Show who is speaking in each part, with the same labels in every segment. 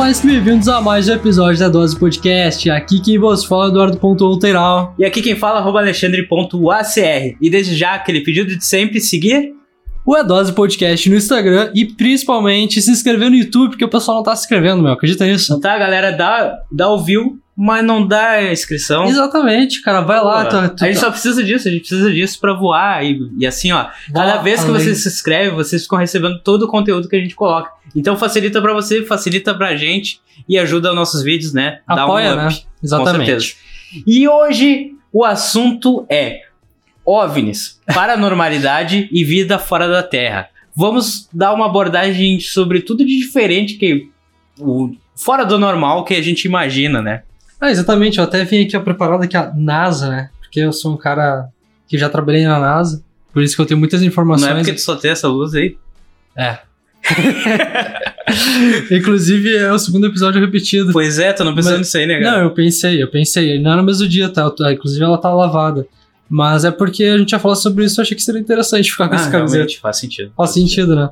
Speaker 1: mais que bem-vindos a mais um episódio da Dose Podcast. Aqui quem vos fala é Eduardo.outeral.
Speaker 2: E aqui quem fala é alexandre.acr. E desde já aquele pedido de sempre seguir.
Speaker 1: O É Dose Podcast no Instagram e principalmente se inscrever no YouTube, porque o pessoal não tá se inscrevendo, meu. Acredita nisso?
Speaker 2: Então tá, galera, dá, dá o view, mas não dá inscrição.
Speaker 1: Exatamente, cara. Vai lá.
Speaker 2: Pô,
Speaker 1: tu- tu-
Speaker 2: a gente só precisa disso, a gente precisa disso pra voar. E, e assim, ó, cada
Speaker 1: Vai
Speaker 2: vez que
Speaker 1: além.
Speaker 2: você se inscreve, vocês ficam recebendo todo o conteúdo que a gente coloca. Então facilita pra você, facilita pra gente e ajuda os nossos vídeos, né? Dá
Speaker 1: Apoia,
Speaker 2: um
Speaker 1: né?
Speaker 2: up. Com
Speaker 1: Exatamente.
Speaker 2: E hoje o assunto é OVNIs, paranormalidade e vida fora da Terra. Vamos dar uma abordagem sobre tudo de diferente que o fora do normal que a gente imagina, né?
Speaker 1: Ah, exatamente. Eu até vim aqui ó, preparado aqui a NASA, né? Porque eu sou um cara que já trabalhei na NASA. Por isso que eu tenho muitas informações.
Speaker 2: Não é porque tu só tem essa luz aí.
Speaker 1: É. Inclusive, é o segundo episódio repetido.
Speaker 2: Pois é, tu não pensando nisso aí, né,
Speaker 1: Não,
Speaker 2: cara?
Speaker 1: eu pensei, eu pensei. Não era no mesmo dia, tá? Inclusive, ela tá lavada. Mas é porque a gente ia falar sobre isso, eu achei que seria interessante ficar com
Speaker 2: Ah,
Speaker 1: essa camiseta.
Speaker 2: faz sentido.
Speaker 1: Faz sentido, né?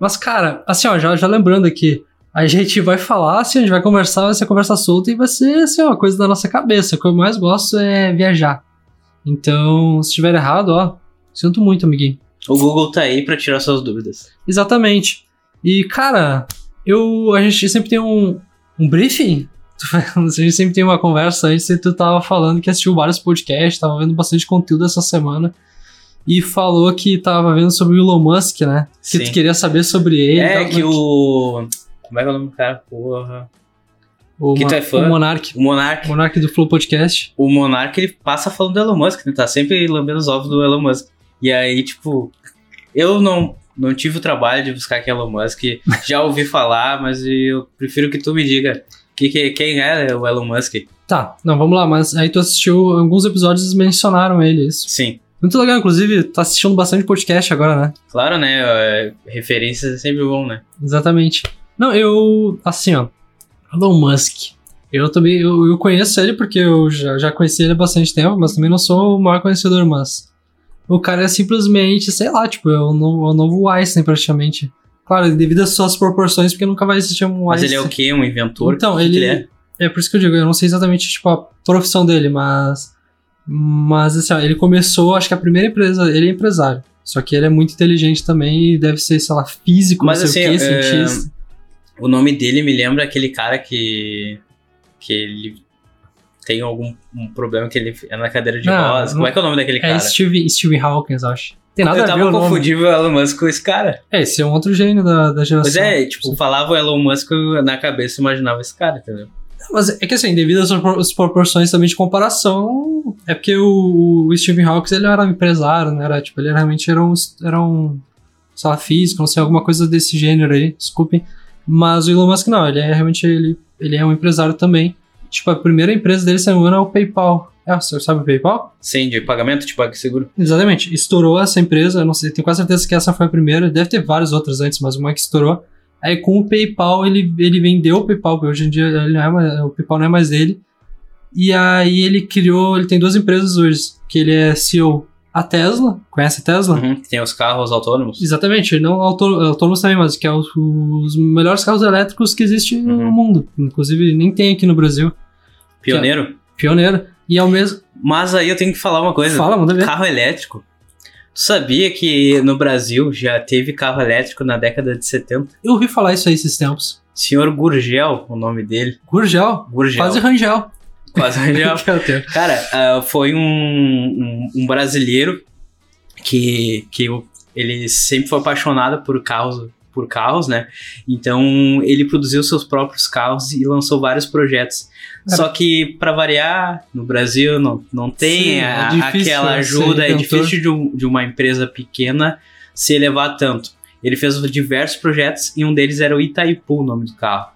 Speaker 1: Mas, cara, assim, ó, já, já lembrando aqui, a gente vai falar, assim, a gente vai conversar, vai ser conversa solta e vai ser, assim, uma coisa da nossa cabeça. O que eu mais gosto é viajar. Então, se estiver errado, ó, sinto muito, amiguinho.
Speaker 2: O Google tá aí pra tirar suas dúvidas.
Speaker 1: Exatamente. E, cara, eu, a gente sempre tem um, um briefing. A gente sempre tem uma conversa antes e tu tava falando que assistiu vários podcasts, tava vendo bastante conteúdo essa semana. E falou que tava vendo sobre o Elon Musk, né? Que
Speaker 2: Sim.
Speaker 1: tu queria saber sobre ele.
Speaker 2: é que o. Como é que é o nome do cara? Porra.
Speaker 1: o,
Speaker 2: que tu é fã?
Speaker 1: o Monark.
Speaker 2: O Monark.
Speaker 1: O Monark do Flow Podcast.
Speaker 2: o Monark ele passa falando do Elon Musk, né? Tá sempre lambendo os ovos do Elon Musk. E aí, tipo, eu não, não tive o trabalho de buscar quem é Elon Musk. Já ouvi falar, mas eu prefiro que tu me diga que, que, quem é o Elon Musk.
Speaker 1: Tá, não, vamos lá, mas aí tu assistiu, alguns episódios mencionaram ele, isso.
Speaker 2: Sim,
Speaker 1: Muito legal, inclusive, tá assistindo bastante podcast agora, né?
Speaker 2: claro, né? é, Referências é sempre bom, né?
Speaker 1: Exatamente. Não, eu. Assim, ó. Elon Musk. Eu também. Eu, eu conheço ele porque eu já, já conheci ele há bastante tempo, mas também não sou o maior conhecedor, mas. O cara é simplesmente, sei lá, tipo, é o novo, é o novo Einstein, praticamente. Claro, devido às suas proporções, porque nunca vai existir um
Speaker 2: Mas
Speaker 1: Einstein.
Speaker 2: ele é o quê? Um inventor?
Speaker 1: Então, ele,
Speaker 2: que é?
Speaker 1: é por isso que eu digo, eu não sei exatamente tipo a profissão dele, mas mas assim, ó, ele começou, acho que a primeira empresa, ele é empresário. Só que ele é muito inteligente também e deve ser, sei lá, físico,
Speaker 2: Mas,
Speaker 1: não sei
Speaker 2: assim,
Speaker 1: o quê,
Speaker 2: é,
Speaker 1: cientista.
Speaker 2: O nome dele me lembra aquele cara que. que ele tem algum um problema que ele é na cadeira de
Speaker 1: Não,
Speaker 2: rodas. Como é que é o nome daquele cara?
Speaker 1: É Steve, Steve Hawkins, acho. Tem nada
Speaker 2: eu
Speaker 1: a ver
Speaker 2: tava
Speaker 1: o nome.
Speaker 2: confundindo o Elon Musk com esse cara.
Speaker 1: É, esse é um outro gênio da, da geração.
Speaker 2: Pois é, tipo, falava o Elon Musk na cabeça e imaginava esse cara, entendeu?
Speaker 1: Mas é que assim, devido às propor- às proporções também de comparação, é porque o, o Steve Hawkins ele era um empresário, né? Era, tipo, ele realmente era um, era um sei lá, físico, não sei, alguma coisa desse gênero aí, desculpem. Mas o Elon Musk não, ele é realmente, ele, ele é um empresário também. Tipo, a primeira empresa dele, se não me engano, é o PayPal. É, você sabe o PayPal?
Speaker 2: Sim, de pagamento, tipo, seguro.
Speaker 1: Exatamente. Estourou essa empresa, eu não sei, tenho quase certeza que essa foi a primeira. Deve ter várias outras antes, mas uma que estourou. Aí com o PayPal, ele, ele vendeu o PayPal, porque hoje em dia ele não é mais- o PayPal não é mais dele. E aí ele criou, ele tem duas empresas hoje, que ele é CEO. A Tesla, conhece a Tesla?
Speaker 2: Uhum, que tem os carros autônomos.
Speaker 1: Exatamente, não autô- autônomos também, mas que é os, os melhores carros elétricos que existem no
Speaker 2: Uhum.
Speaker 1: mundo. Inclusive, nem tem aqui no Brasil.
Speaker 2: Pioneiro.
Speaker 1: Pioneiro. E ao mesmo.
Speaker 2: Mas aí eu tenho que falar uma coisa.
Speaker 1: Fala, manda ver.
Speaker 2: Carro elétrico. Tu sabia que no Brasil já teve carro elétrico na década de 70?
Speaker 1: Eu ouvi falar isso aí esses tempos.
Speaker 2: Senhor Gurgel, o nome dele.
Speaker 1: Gurgel.
Speaker 2: Gurgel.
Speaker 1: Quase Rangel.
Speaker 2: Quase
Speaker 1: é termo.
Speaker 2: Cara, ah, foi um, um, um brasileiro que, que eu- ele sempre foi apaixonado por carros, por carros, né? Então ele produziu seus próprios carros e lançou vários projetos.
Speaker 1: Cara.
Speaker 2: Só que, pra variar, no Brasil não, não tem
Speaker 1: Sim, é
Speaker 2: a-
Speaker 1: difícil
Speaker 2: aquela
Speaker 1: ser
Speaker 2: ajuda, é difícil de, um- de uma empresa pequena se elevar tanto. Ele fez diversos projetos e um deles era o Itaipu, o nome do carro.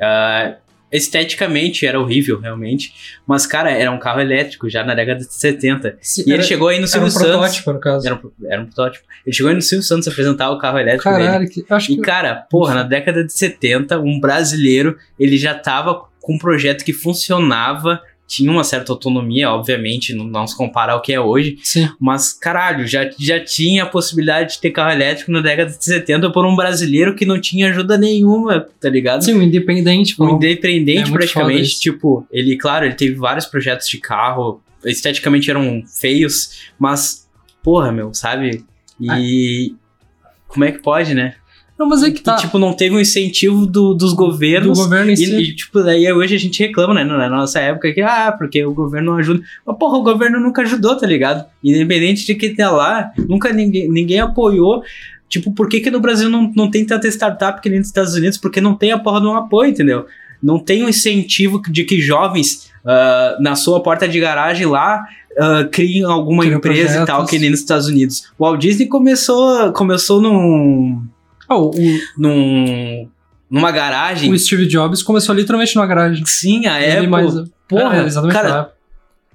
Speaker 2: Ah, esteticamente era horrível, realmente. Mas, cara, era um carro elétrico já na década de 70.
Speaker 1: Sim,
Speaker 2: E ele
Speaker 1: era-
Speaker 2: chegou aí no
Speaker 1: Era
Speaker 2: Silvio
Speaker 1: um
Speaker 2: Santos.
Speaker 1: protótipo, no caso.
Speaker 2: Era um, era um protótipo. Ele chegou aí no Silvio Santos apresentar o carro elétrico dele.
Speaker 1: Caralho, que, eu acho que.
Speaker 2: E, cara, porra, na década de 70, um brasileiro, ele já tava com um projeto que funcionava tinha uma certa autonomia, obviamente, não, não se compara ao que é hoje,
Speaker 1: Sim.
Speaker 2: mas caralho, já, já tinha a possibilidade de ter carro elétrico na década de 70 por um brasileiro que não tinha ajuda nenhuma, tá ligado?
Speaker 1: Sim, um independente.
Speaker 2: um independente
Speaker 1: é
Speaker 2: praticamente, tipo, ele, claro, ele teve vários projetos de carro, esteticamente eram feios, mas, porra, meu, sabe? E como é que pode, né?
Speaker 1: Não, mas é que tá.
Speaker 2: E, tipo, não teve um incentivo do- dos
Speaker 1: do
Speaker 2: governos.
Speaker 1: governo em
Speaker 2: E,
Speaker 1: si.
Speaker 2: e, tipo, daí hoje a gente reclama, né? Na nossa época que, ah, porque o governo não ajuda. Mas, porra, o governo nunca ajudou, tá ligado? Independente de quem tá lá, nunca ninguém, ninguém apoiou. Tipo, por que, que no Brasil não, não tem tanta startup que nem nos Estados Unidos? Porque não tem a porra de um apoio, entendeu? Não tem um incentivo de que jovens ah, na sua porta de garagem lá ah, criem alguma
Speaker 1: Criam
Speaker 2: empresa e tal,
Speaker 1: projetos.
Speaker 2: que nem nos Estados Unidos. O Walt Disney começou, começou num,
Speaker 1: Ah, o,
Speaker 2: num, numa garagem.
Speaker 1: o Steve Jobs começou literalmente numa garagem.
Speaker 2: Sim, a
Speaker 1: Ele
Speaker 2: Apple.
Speaker 1: mais-
Speaker 2: porra,
Speaker 1: é, exatamente
Speaker 2: cara,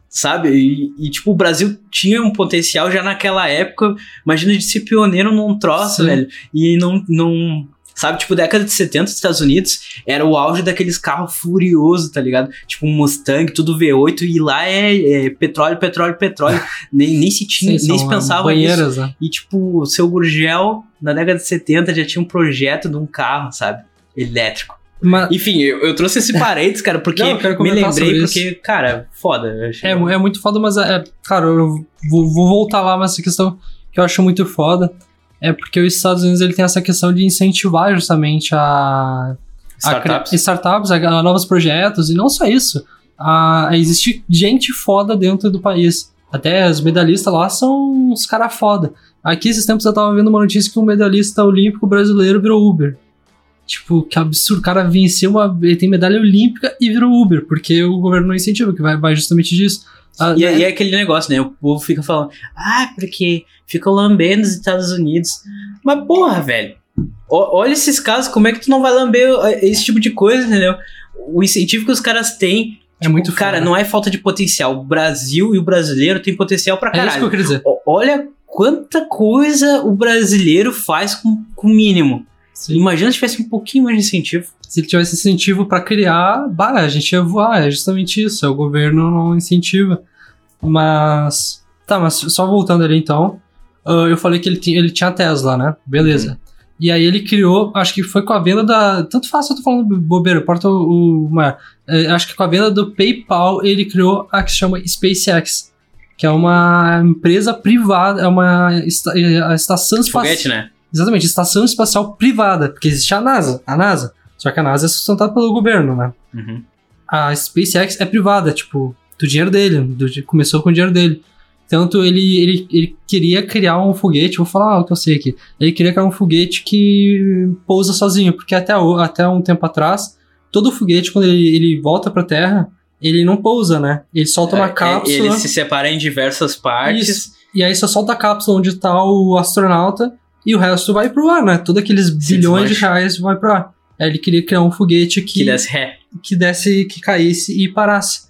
Speaker 2: sabe? E, e, tipo, o Brasil tinha um potencial já naquela época. Imagina de ser pioneiro num troço,
Speaker 1: Sim.
Speaker 2: velho. E não, não. Sabe, tipo, década de 70 dos Estados Unidos era o auge daqueles carros furiosos, tá ligado? Tipo um Mustang, tudo V8, e lá é, é petróleo, petróleo, petróleo. nem, nem se tinha,
Speaker 1: Sim,
Speaker 2: nem se pensava nisso.
Speaker 1: banheiras, né?
Speaker 2: E, tipo, o seu Gurgel, na década de 70, já tinha um projeto de um carro, sabe? Elétrico.
Speaker 1: Mas,
Speaker 2: Enfim, eu, eu trouxe esse parênteses, cara, porque
Speaker 1: Não,
Speaker 2: me lembrei, porque, cara, foda.
Speaker 1: É, é muito foda, mas é, é- claro, eu vou, vou voltar lá, mas essa questão que eu acho muito foda é porque os Estados Unidos ele tem essa questão de incentivar justamente a, a cri-
Speaker 2: Startups.
Speaker 1: startups, a, a novos projetos, e não só isso, a, a existir gente foda dentro do país. Até os medalhistas lá são uns caras foda. Aqui, esses tempos, eu tava vendo uma notícia que um medalhista olímpico brasileiro virou Uber. Tipo, que absurdo. O cara venceu uma. Ele tem medalha olímpica e virou Uber, porque o governo não incentiva, que vai, vai justamente disso. Ah,
Speaker 2: E,
Speaker 1: né?
Speaker 2: e é aquele negócio, né? O povo fica falando, ah, porque ficam lambendo os Estados Unidos. Mas, porra, velho, ó- olha esses casos, como é que tu não vai lamber eh, esse tipo de coisa, entendeu? O incentivo que os caras têm.
Speaker 1: É muito
Speaker 2: Cara,
Speaker 1: foda.
Speaker 2: não é falta de potencial. O Brasil e o brasileiro tem potencial pra
Speaker 1: É isso que eu
Speaker 2: caralho.
Speaker 1: queria dizer.
Speaker 2: O- Olha quanta coisa o brasileiro faz com o mínimo.
Speaker 1: Sim.
Speaker 2: Imagina se tivesse um pouquinho mais de incentivo.
Speaker 1: Se ele tivesse incentivo pra criar, bah, a gente ia voar. É justamente isso. É o governo não incentiva. Mas. Tá, mas só voltando ali então. ah, eu falei que ele, tinha- ele tinha Tesla, né? Beleza. E aí ele criou, acho que foi com a venda da. Tanto faz eu tô falando bobeira, importa o, maior. É, acho que com a venda do PayPal ele criou a que se chama SpaceX. Que é uma empresa privada, é uma esta- a estação espacial.
Speaker 2: Foguete, né?
Speaker 1: Exatamente, estação espacial privada, porque existe a NASA, a NASA. Só que a NASA é sustentada pelo governo, né?
Speaker 2: Uhum.
Speaker 1: A SpaceX é privada, tipo, do dinheiro dele, do- começou com o dinheiro dele. Tanto ele, ele, ele queria criar um foguete, vou falar o que eu sei aqui. Ele queria criar um foguete que pousa sozinho, porque até, até um tempo atrás, todo foguete, quando ele, ele volta pra Terra, ele não pousa, né? Ele solta
Speaker 2: É,
Speaker 1: uma
Speaker 2: é,
Speaker 1: cápsula.
Speaker 2: Ele se separa em diversas partes.
Speaker 1: Isso. E aí só solta a cápsula onde tá o astronauta e o resto vai pro ar, né? Todos aqueles bilhões de reais vai pro ar. Aí ele queria criar um foguete que,
Speaker 2: Que desce ré.
Speaker 1: que desse, que caísse e parasse.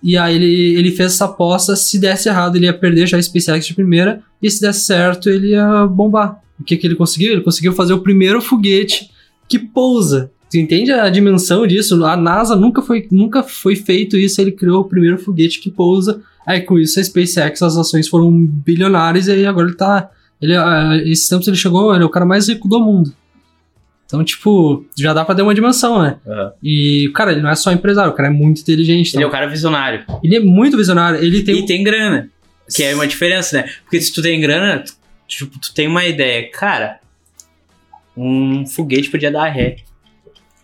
Speaker 1: E aí ele, ele fez essa aposta, se desse errado ele ia perder já a SpaceX de primeira, e se desse certo ele ia bombar. O que que ele conseguiu? Ele conseguiu fazer o primeiro foguete que pousa. Tu entende a dimensão disso? A NASA nunca foi, nunca foi feito isso, ele criou o primeiro foguete que pousa. Aí com isso a SpaceX, as ações foram bilionárias e aí agora ele tá... Ele, ah, esses tempos ele chegou, ele é o cara mais rico do mundo. Então, tipo, já dá pra dar uma dimensão, né? E, cara, ele não é só empresário, o cara é muito inteligente.
Speaker 2: Ele é
Speaker 1: então.
Speaker 2: o cara visionário.
Speaker 1: Ele é muito visionário. Ele tem.
Speaker 2: E tem grana. Que é uma diferença, né? Porque se tu tem grana, tu- tipo, tu tem uma ideia. Cara, um foguete podia dar ré.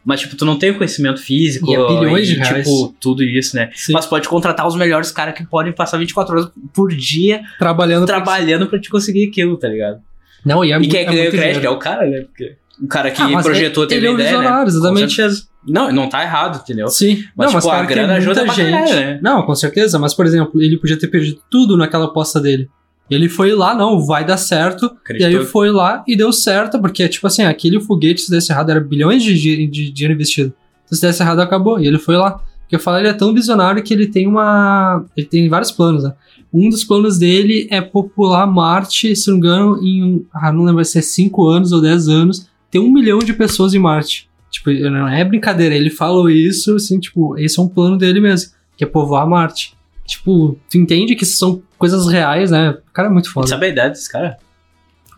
Speaker 2: Mas, tipo, tu não tem o conhecimento físico.
Speaker 1: E é bilhões de reais.
Speaker 2: Tipo, tudo isso, né?
Speaker 1: Sim,
Speaker 2: Mas pode contratar os melhores caras que podem passar 24 horas por dia
Speaker 1: trabalhando. pra-
Speaker 2: trabalhando pra te conseguir aquilo, tá ligado?
Speaker 1: Não, e é
Speaker 2: e
Speaker 1: muito,
Speaker 2: quem é que
Speaker 1: é
Speaker 2: ganha o crédito? É o cara, né? Porque o cara que
Speaker 1: Ah, mas
Speaker 2: projetou
Speaker 1: ele-
Speaker 2: teve
Speaker 1: é
Speaker 2: a ideia, né?
Speaker 1: exatamente.
Speaker 2: Não, não tá errado, entendeu?
Speaker 1: Sim,
Speaker 2: Mas,
Speaker 1: não, mas
Speaker 2: tipo, a
Speaker 1: claro que
Speaker 2: grana ajuda
Speaker 1: muita
Speaker 2: pra
Speaker 1: gente.
Speaker 2: caralho, né?
Speaker 1: Não, com certeza, mas por exemplo, ele podia ter perdido tudo naquela aposta dele. Ele foi lá, não, vai dar certo. E aí
Speaker 2: Acreditou?
Speaker 1: foi lá e deu certo, porque, tipo assim, aquele foguete, se desse errado, era bilhões de, di- de dinheiro investido. Então, se desse errado, acabou. E ele foi lá. Porque eu falo, ele é tão visionário que ele tem uma. Ele tem vários planos, né? Um dos planos dele é popular Marte, se não me engano, em. Ah, não lembro se é 5 anos ou 10 anos. Ter um milhão de pessoas em Marte. Tipo, não é brincadeira. Ele falou isso, assim, tipo, esse é um plano dele mesmo. que é povoar Marte. Tipo, tu entende que são coisas reais, né? O cara é muito foda.
Speaker 2: Sabe a idade desse cara?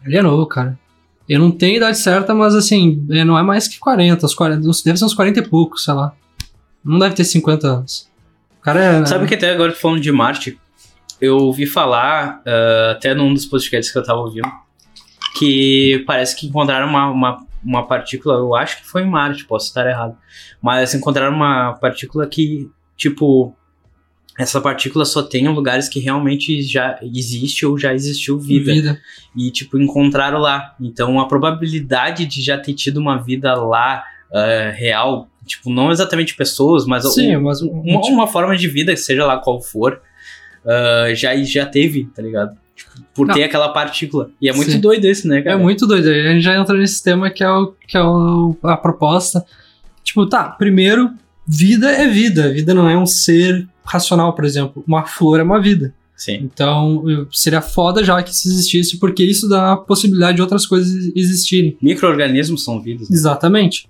Speaker 1: Ele é novo, cara. Eu não tenho idade certa, mas assim, é, não é mais que 40, os 40. Deve ser uns 40 e poucos, sei lá. Não deve ter 50 anos. O cara é.
Speaker 2: Sabe que até agora falando de Marte, eu ouvi falar, uh, até num dos podcasts que eu tava ouvindo, que parece que encontraram uma, uma, uma partícula, eu acho que foi em Marte, posso estar errado, mas encontraram uma partícula que, tipo, essa partícula só tem em lugares que realmente já existe ou já existiu vida.
Speaker 1: vida.
Speaker 2: E, tipo, encontraram lá. Então, a probabilidade de já ter tido uma vida lá uh, real, tipo, não exatamente pessoas, mas,
Speaker 1: Sim,
Speaker 2: um-
Speaker 1: mas um-
Speaker 2: uma, uma forma de vida, seja lá qual for, uh, já, já teve, tá ligado? Tipo, por
Speaker 1: Não.
Speaker 2: ter aquela partícula. E é muito
Speaker 1: Sim.
Speaker 2: doido esse, né,
Speaker 1: É
Speaker 2: cara?
Speaker 1: muito doido. A gente já entra nesse tema que é, o, que é o- a proposta. Tipo, tá, primeiro, vida é vida. Vida não é um ser racional, por exemplo. Uma flor é uma vida.
Speaker 2: Sim.
Speaker 1: Então, seria foda já que isso existisse, porque isso dá a possibilidade de outras coisas existirem.
Speaker 2: Micro-organismos são vidas. né?
Speaker 1: Exatamente.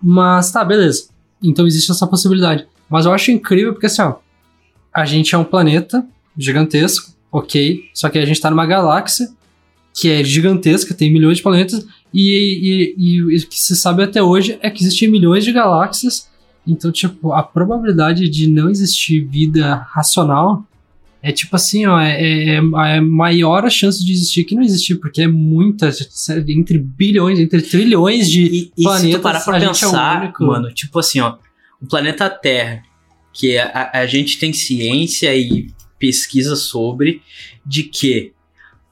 Speaker 1: Mas tá, beleza. Então existe essa possibilidade. Mas eu acho incrível porque assim, ó, a gente é um planeta gigantesco, ok? Só que a gente tá numa galáxia que é gigantesca, tem milhões de planetas, e, e- e o que se sabe até hoje é que existem milhões de galáxias. Então, tipo, a probabilidade de não existir vida racional é tipo assim, ó, é, é- é maior a chance de existir que não existir, porque é muita, entre bilhões, entre trilhões de
Speaker 2: E, e se tu
Speaker 1: planetas,
Speaker 2: parar pra
Speaker 1: é
Speaker 2: pensar,
Speaker 1: único.
Speaker 2: mano, tipo assim, ó, o planeta Terra, que a, a gente tem ciência e pesquisa sobre, de que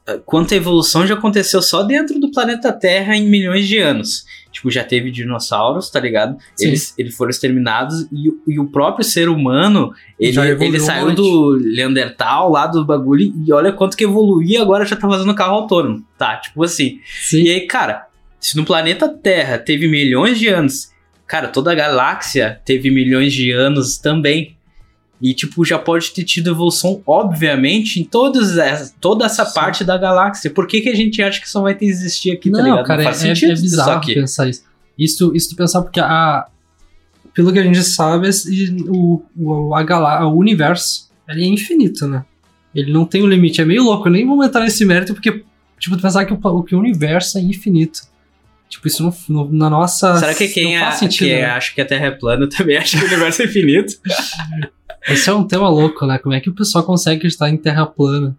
Speaker 2: ah, quanto a evolução já aconteceu só dentro do planeta Terra em milhões de anos. Tipo, já teve dinossauros, tá ligado?
Speaker 1: Sim.
Speaker 2: Eles, eles foram exterminados e, o- e o próprio ser humano, ele, ele
Speaker 1: um
Speaker 2: saiu
Speaker 1: monte.
Speaker 2: do Leandertal, lá do bagulho, e olha quanto que evoluiu e agora já tá fazendo carro autônomo, tá? Tipo assim,
Speaker 1: Sim.
Speaker 2: e aí, cara, se no planeta Terra teve milhões de anos, cara, toda a galáxia teve milhões de anos também. E, tipo, já pode ter tido evolução, obviamente, em todas essa, toda essa
Speaker 1: Sim.
Speaker 2: parte da galáxia. Por que, que a gente acha que só vai ter existir aqui, tá
Speaker 1: não,
Speaker 2: ligado?
Speaker 1: cara,
Speaker 2: não faz
Speaker 1: é,
Speaker 2: sentido
Speaker 1: é
Speaker 2: isso
Speaker 1: bizarro pensar isso. Isso, isso tu pensar porque a, pelo que a gente sabe, o, o, a galá, o universo, ele é infinito, né? Ele não tem um limite. É meio louco, eu nem vou entrar nesse mérito porque, tipo, tu pensar que o, que o universo é infinito. Tipo, isso não, não- na nossa.
Speaker 2: Será que quem,
Speaker 1: faz sentido,
Speaker 2: quem
Speaker 1: né?
Speaker 2: acha que a Terra é plana também acha que o universo é infinito?
Speaker 1: Esse é um tema louco, né? Como é que o pessoal consegue acreditar em terra plana?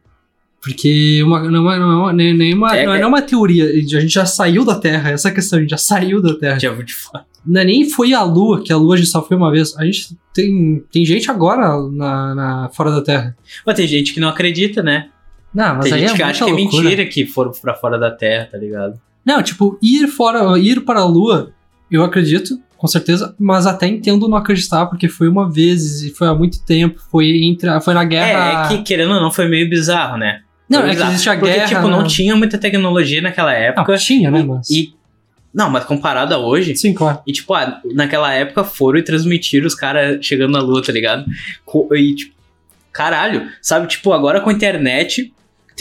Speaker 1: Porque uma, não, é, não, é uma, nem, uma,
Speaker 2: É,
Speaker 1: não é
Speaker 2: é-
Speaker 1: nem uma teoria, a gente já saiu da Terra, essa é questão, a gente já saiu da Terra.
Speaker 2: Já vou te falar.
Speaker 1: Não é nem foi a Lua, que a Lua a gente só foi uma vez. A gente tem, tem gente agora na, na- fora da Terra.
Speaker 2: Mas tem gente que não acredita, né?
Speaker 1: Não, mas
Speaker 2: tem
Speaker 1: aí
Speaker 2: gente
Speaker 1: é
Speaker 2: que acha que é mentira que foram pra fora da Terra, tá ligado?
Speaker 1: Não, tipo, ir fora, ir para a Lua, eu acredito, com certeza, mas até entendo não acreditar, porque foi uma vez e foi há muito tempo, foi entre, foi na
Speaker 2: É,
Speaker 1: guerra.
Speaker 2: é que querendo ou não foi meio bizarro, né?
Speaker 1: não, é que existe a
Speaker 2: Porque,
Speaker 1: guerra.
Speaker 2: tipo, não
Speaker 1: né?
Speaker 2: tinha muita tecnologia naquela época.
Speaker 1: Não, tinha, né,
Speaker 2: e,
Speaker 1: mas.
Speaker 2: e- não, mas comparado a hoje.
Speaker 1: Sim, claro.
Speaker 2: E, tipo, ah, naquela época foram e transmitiram os caras chegando na lua, tá ligado? E, tipo, caralho, sabe? Tipo, agora com a internet,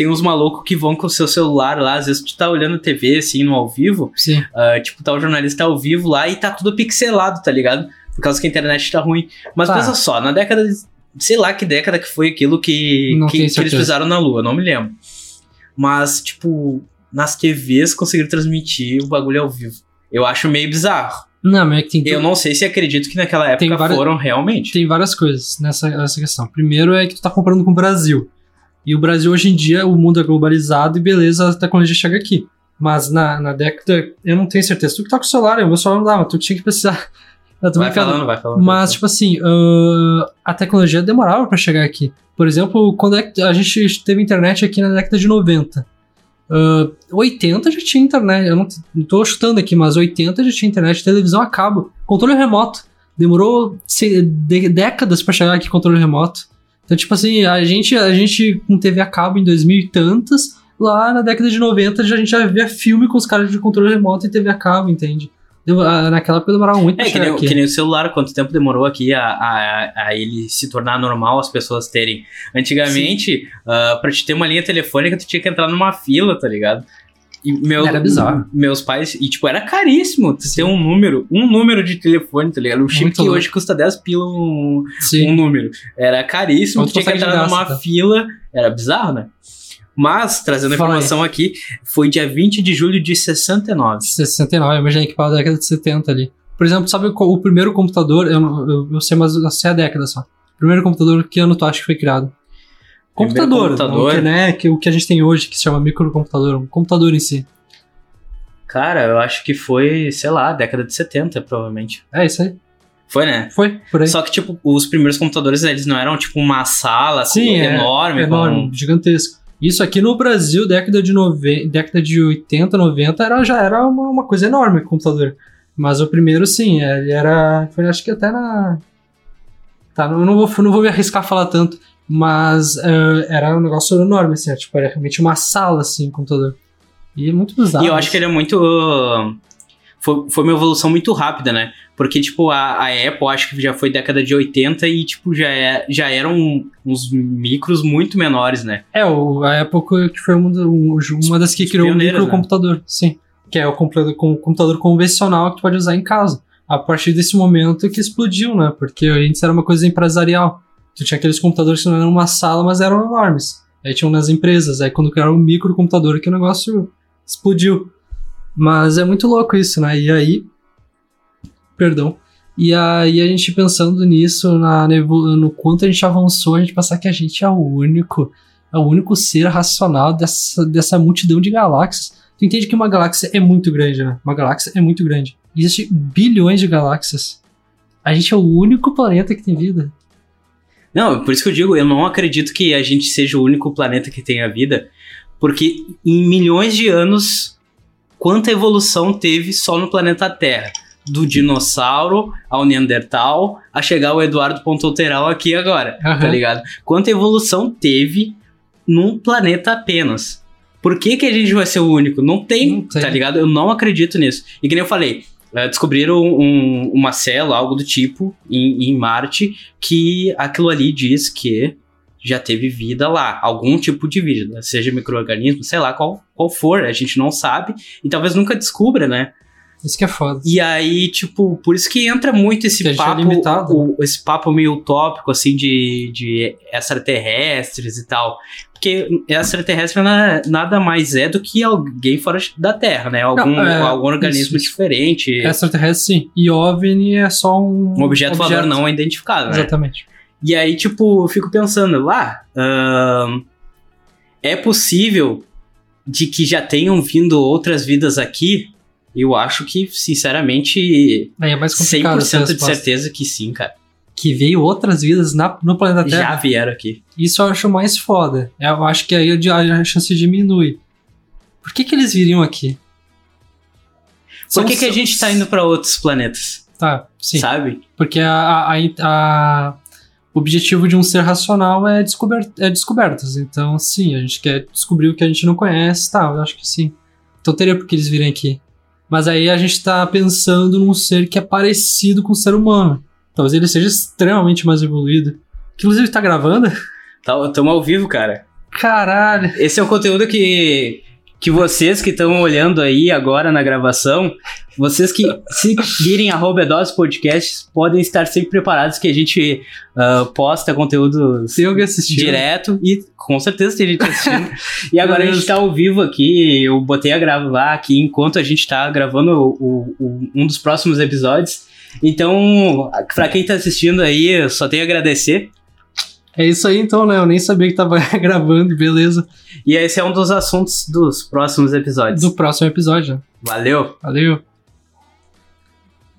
Speaker 2: tem uns malucos que vão com o seu celular lá, às vezes tu tá olhando TV, assim, no ao vivo,
Speaker 1: Sim.
Speaker 2: ah, tipo, tá o jornalista ao vivo lá e tá tudo pixelado, tá ligado? Por causa que a internet tá ruim. Mas
Speaker 1: Tá.
Speaker 2: pensa só, na década de. Sei lá que década que foi aquilo que, que, que eles pisaram na lua, não me lembro. Mas, tipo, nas TVs conseguiram transmitir o bagulho ao vivo. Eu acho meio bizarro.
Speaker 1: Não, mas é que tem,
Speaker 2: Eu não sei se acredito que naquela época
Speaker 1: várias-
Speaker 2: foram realmente.
Speaker 1: tem várias coisas nessa, nessa questão. Primeiro é que tu tá comparando com o Brasil. E o Brasil hoje em dia, o mundo é globalizado e beleza, a tecnologia chega aqui. Mas na, na década, eu não tenho certeza. Tu que tá com o celular, o meu celular não dá, mas tu tinha que precisar. Eu
Speaker 2: Vai falando, vai falando.
Speaker 1: Mas, tipo assim, ah, a tecnologia demorava pra chegar aqui. Por exemplo, quando é que a gente teve internet aqui na década de 90. Ah, 80 já tinha internet. Eu não, tô chutando aqui, mas 80 já tinha internet, televisão a cabo, controle remoto. Demorou se- de- décadas pra chegar aqui controle remoto. Então, tipo assim, a gente, a gente com TV a cabo em 2000 e tantas, lá na década de 90 já, a gente já via filme com os caras de controle remoto e TV a cabo, entende? Ah, naquela época demorava muito pra
Speaker 2: É, que
Speaker 1: chegar
Speaker 2: nem,
Speaker 1: aqui.
Speaker 2: que nem o celular, quanto tempo demorou aqui a, a, a ele se tornar normal, as pessoas terem. Antigamente, ah, pra te ter uma linha telefônica, tu tinha que entrar numa fila, tá ligado? E meu,
Speaker 1: Era bizarro.
Speaker 2: Meus pais, e tipo, era caríssimo ter um número, um número de telefone, tá ligado? Um chip
Speaker 1: Muito
Speaker 2: que
Speaker 1: louco.
Speaker 2: hoje custa 10 pila um, um número. Era caríssimo,
Speaker 1: Outro
Speaker 2: tinha que entrar numa
Speaker 1: tá?
Speaker 2: fila, era bizarro, né? Mas, trazendo a informação aqui, foi dia 20 de julho de 69.
Speaker 1: 69, eu imaginei que para a década de 70 ali. Por exemplo, sabe qual- o primeiro computador, eu, eu, eu sei, mas eu sei a década só. O primeiro computador, que ano tu acha que foi criado? Computador,
Speaker 2: computador?
Speaker 1: que, né, que, o que a gente tem hoje, que se chama microcomputador, um computador em si.
Speaker 2: Cara, eu acho que foi, sei lá, década de 70, provavelmente.
Speaker 1: É isso aí.
Speaker 2: Foi, né?
Speaker 1: Foi, por aí.
Speaker 2: Só que, tipo, os primeiros computadores, eles não eram, tipo, uma sala
Speaker 1: Sim, é,
Speaker 2: enorme.
Speaker 1: enorme,
Speaker 2: com-
Speaker 1: gigantesco. Isso aqui no Brasil, década de, nove... década de 80, 90, era, já era uma, uma coisa enorme o computador. Mas o primeiro, sim, é, ele era. Foi acho que até na. Tá, não, não, vou, não vou me arriscar a falar tanto, mas eh, era um negócio enorme, assim, tipo, era realmente uma sala, assim, o computador. E é muito bizarro.
Speaker 2: E eu acho que ele é muito. Foi, foi uma evolução muito rápida, né? Porque, tipo, a, a Apple acho que já foi década de 80 e, tipo, já, é, já eram uns micros muito menores, né?
Speaker 1: É, o, a época que foi uma, um- uma das que
Speaker 2: Os
Speaker 1: criou o
Speaker 2: né?
Speaker 1: microcomputador, sim. Que é o computador, com- computador convencional que tu pode usar em casa. A partir desse momento que explodiu, né? Porque antes era uma coisa empresarial. Tu tinha aqueles computadores que não eram uma sala, mas eram enormes. Aí tinham nas empresas. Aí quando criaram o microcomputador que o negócio explodiu. Mas é muito louco isso, né? E aí. Perdão. E aí a gente pensando nisso, na, no quanto a gente avançou, a gente pensar que a gente é o único é o único ser racional dessa, dessa multidão de galáxias. Tu entende que uma galáxia é muito grande, né? Uma galáxia é muito grande. Existem bilhões de galáxias. A gente é o único planeta que tem vida.
Speaker 2: Não, por isso que eu digo, eu não acredito que a gente seja o único planeta que tenha vida, porque em milhões de anos, quanta evolução teve só no planeta Terra? Do dinossauro ao Neandertal, a chegar o Eduardo Pontoteral aqui agora, tá
Speaker 1: Aham.
Speaker 2: ligado? Quanta evolução teve num planeta apenas? Por que, que a gente vai ser o único? Não tem,
Speaker 1: Não tem.
Speaker 2: tá ligado? Eu não acredito nisso. E que nem eu falei, eh, descobriram um- uma célula, algo do tipo, em, em Marte, que aquilo ali diz que já teve vida lá, algum tipo de vida, seja microorganismo, sei lá qual, qual for, a gente não sabe e talvez nunca descubra, né?
Speaker 1: Isso que é foda.
Speaker 2: E aí, tipo, por isso que entra muito esse
Speaker 1: Que a gente é
Speaker 2: papo,
Speaker 1: limitado,
Speaker 2: o- esse papo meio utópico, assim, de, de extraterrestres e tal. Porque extraterrestre na- nada mais é do que alguém fora da Terra, né? Algum,
Speaker 1: Não, é,
Speaker 2: algum organismo
Speaker 1: isso,
Speaker 2: diferente.
Speaker 1: Extraterrestre, sim. E OVNI é só um.
Speaker 2: Um objeto, voador não identificado, né?
Speaker 1: Exatamente.
Speaker 2: E aí, tipo, eu fico pensando, lá, ahn, é possível de que já tenham vindo outras vidas aqui? Eu acho que, sinceramente,
Speaker 1: Aí é mais complicado. essa
Speaker 2: 100% de certeza que sim, cara.
Speaker 1: Que veio outras vidas na, no planeta Terra.
Speaker 2: Já vieram aqui.
Speaker 1: Isso eu acho mais foda. Eu acho que aí a chance diminui. Por que, que eles viriam aqui?
Speaker 2: Por que, que a gente tá indo pra outros planetas?
Speaker 1: Tá, sim.
Speaker 2: Sabe?
Speaker 1: Porque a, a- a- o objetivo de um ser racional é, descober, é descobertas. Então, sim, a gente quer descobrir o que a gente não conhece, tá, eu acho que sim. Então teria por que eles virem aqui. Mas aí a gente tá pensando num ser que é parecido com o ser humano. Talvez ele seja extremamente mais evoluído. Que inclusive tá gravando?
Speaker 2: Tá, tamo ao vivo, cara.
Speaker 1: Caralho!
Speaker 2: Esse é um conteúdo que, que vocês que estão olhando aí agora na gravação, vocês que seguirem arroba Dose Podcast podem estar sempre preparados que a gente ah, posta
Speaker 1: assistindo?
Speaker 2: direto e com certeza tem gente assistindo. e agora a gente
Speaker 1: Beleza.
Speaker 2: tá ao vivo aqui, eu botei a gravar aqui enquanto a gente tá gravando o- o- um dos próximos episódios. Então, pra quem tá assistindo aí, eu só tenho a agradecer.
Speaker 1: É isso aí então, né? Eu nem sabia que tava gravando, beleza.
Speaker 2: E esse é um dos assuntos dos próximos episódios.
Speaker 1: Do próximo episódio. né?
Speaker 2: Valeu!
Speaker 1: Valeu.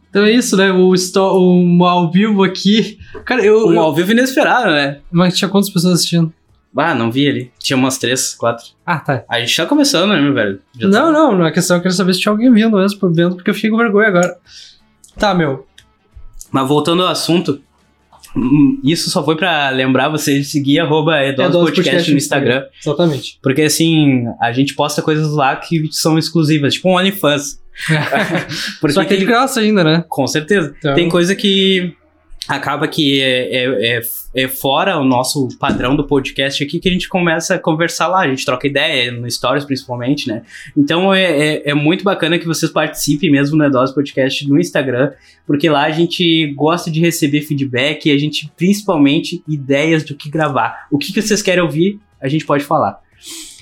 Speaker 1: Então é isso, né? O, o ao vivo aqui. Cara, eu.
Speaker 2: Um
Speaker 1: eu-
Speaker 2: ao vivo inesperado, né?
Speaker 1: Mas tinha quantas pessoas assistindo?
Speaker 2: Ah, não vi ali. Tinha umas três, quatro.
Speaker 1: Ah, tá.
Speaker 2: A gente tá começando, né, meu velho? Já tá-
Speaker 1: Não, não, não é questão, eu quero saber se tinha alguém vindo mesmo por dentro, porque eu fiquei com vergonha agora. Tá, meu.
Speaker 2: Mas voltando ao assunto, isso só foi pra lembrar vocês de seguir arroba Edos
Speaker 1: Edos
Speaker 2: Podcast,
Speaker 1: Podcast
Speaker 2: no Instagram.
Speaker 1: Exatamente.
Speaker 2: Porque assim, a gente posta coisas lá que são exclusivas, tipo um OnlyFans. Porque
Speaker 1: Só que é de
Speaker 2: tem,
Speaker 1: graça ainda, né?
Speaker 2: com certeza.
Speaker 1: Então-
Speaker 2: Tem coisa que, acaba que é, é, é, é fora o nosso padrão do podcast aqui que a gente começa a conversar lá, a gente troca ideia, no Stories principalmente, né? Então é, é, é muito bacana que vocês participem mesmo no Dose Podcast no Instagram, porque lá a gente gosta de receber feedback e a gente, principalmente, ideias do que gravar. O que, que vocês querem ouvir, a gente pode falar.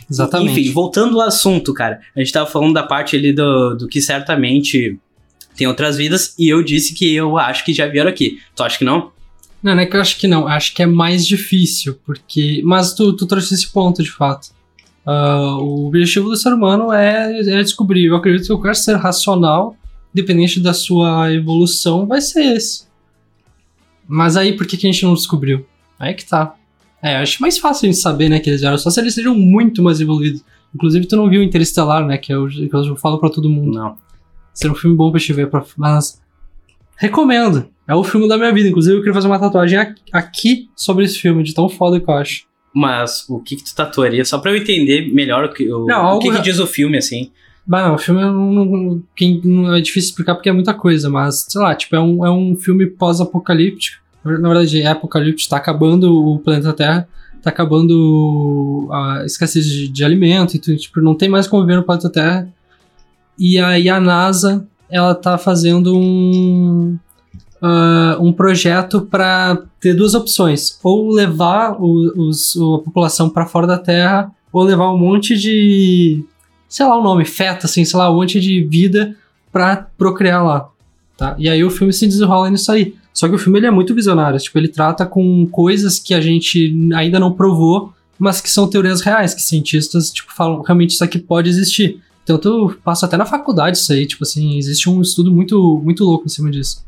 Speaker 1: Exatamente.
Speaker 2: Enfim, voltando ao assunto, cara, a gente tava falando da parte ali do, do que certamente tem outras vidas, e eu disse que eu acho que já vieram aqui. Tu acha que não?
Speaker 1: Não, não é que eu acho que não. Acho que é mais difícil, porque. Mas tu, tu trouxe esse ponto, de fato. Uh, o objetivo do ser humano é, é descobrir. Eu acredito que qualquer ser racional, dependente da sua evolução, vai ser esse. Mas aí, por que, que a gente não descobriu? Aí que tá. É, acho mais fácil de saber, né, que eles eram, só se eles sejam muito mais evoluídos. Inclusive, tu não viu Interestelar, né, que eu, que eu falo pra todo mundo.
Speaker 2: Não.
Speaker 1: Seria um filme bom pra te ver, pra, mas recomendo. É o filme da minha vida. Inclusive, eu queria fazer uma tatuagem aqui sobre esse filme, de tão foda que eu acho.
Speaker 2: Mas o que, que tu tatuaria? Só pra eu entender melhor o que, o, não, o que, que diz o filme, assim.
Speaker 1: Bah, não, o filme não, não, é difícil explicar porque é muita coisa, mas, sei lá, tipo, é um, é um filme pós-apocalíptico. Na verdade, é apocalíptico, tá acabando o planeta Terra, tá acabando a escassez de, de alimento, e tu, tipo, não tem mais como viver no planeta Terra. E aí a NASA, ela tá fazendo um, uh, um projeto para ter duas opções: ou levar os, a população para fora da Terra, ou levar um monte de, sei lá o nome, feta, assim, sei lá, um monte de vida para procriar lá. Tá? E aí o filme se desenrola nisso aí. Só que o filme ele é muito visionário, tipo, ele trata com coisas que a gente ainda não provou, mas que são teorias reais, que cientistas, tipo, falam, realmente isso aqui pode existir. Então tu passa até na faculdade isso aí, tipo assim, existe um estudo muito, muito louco em cima disso.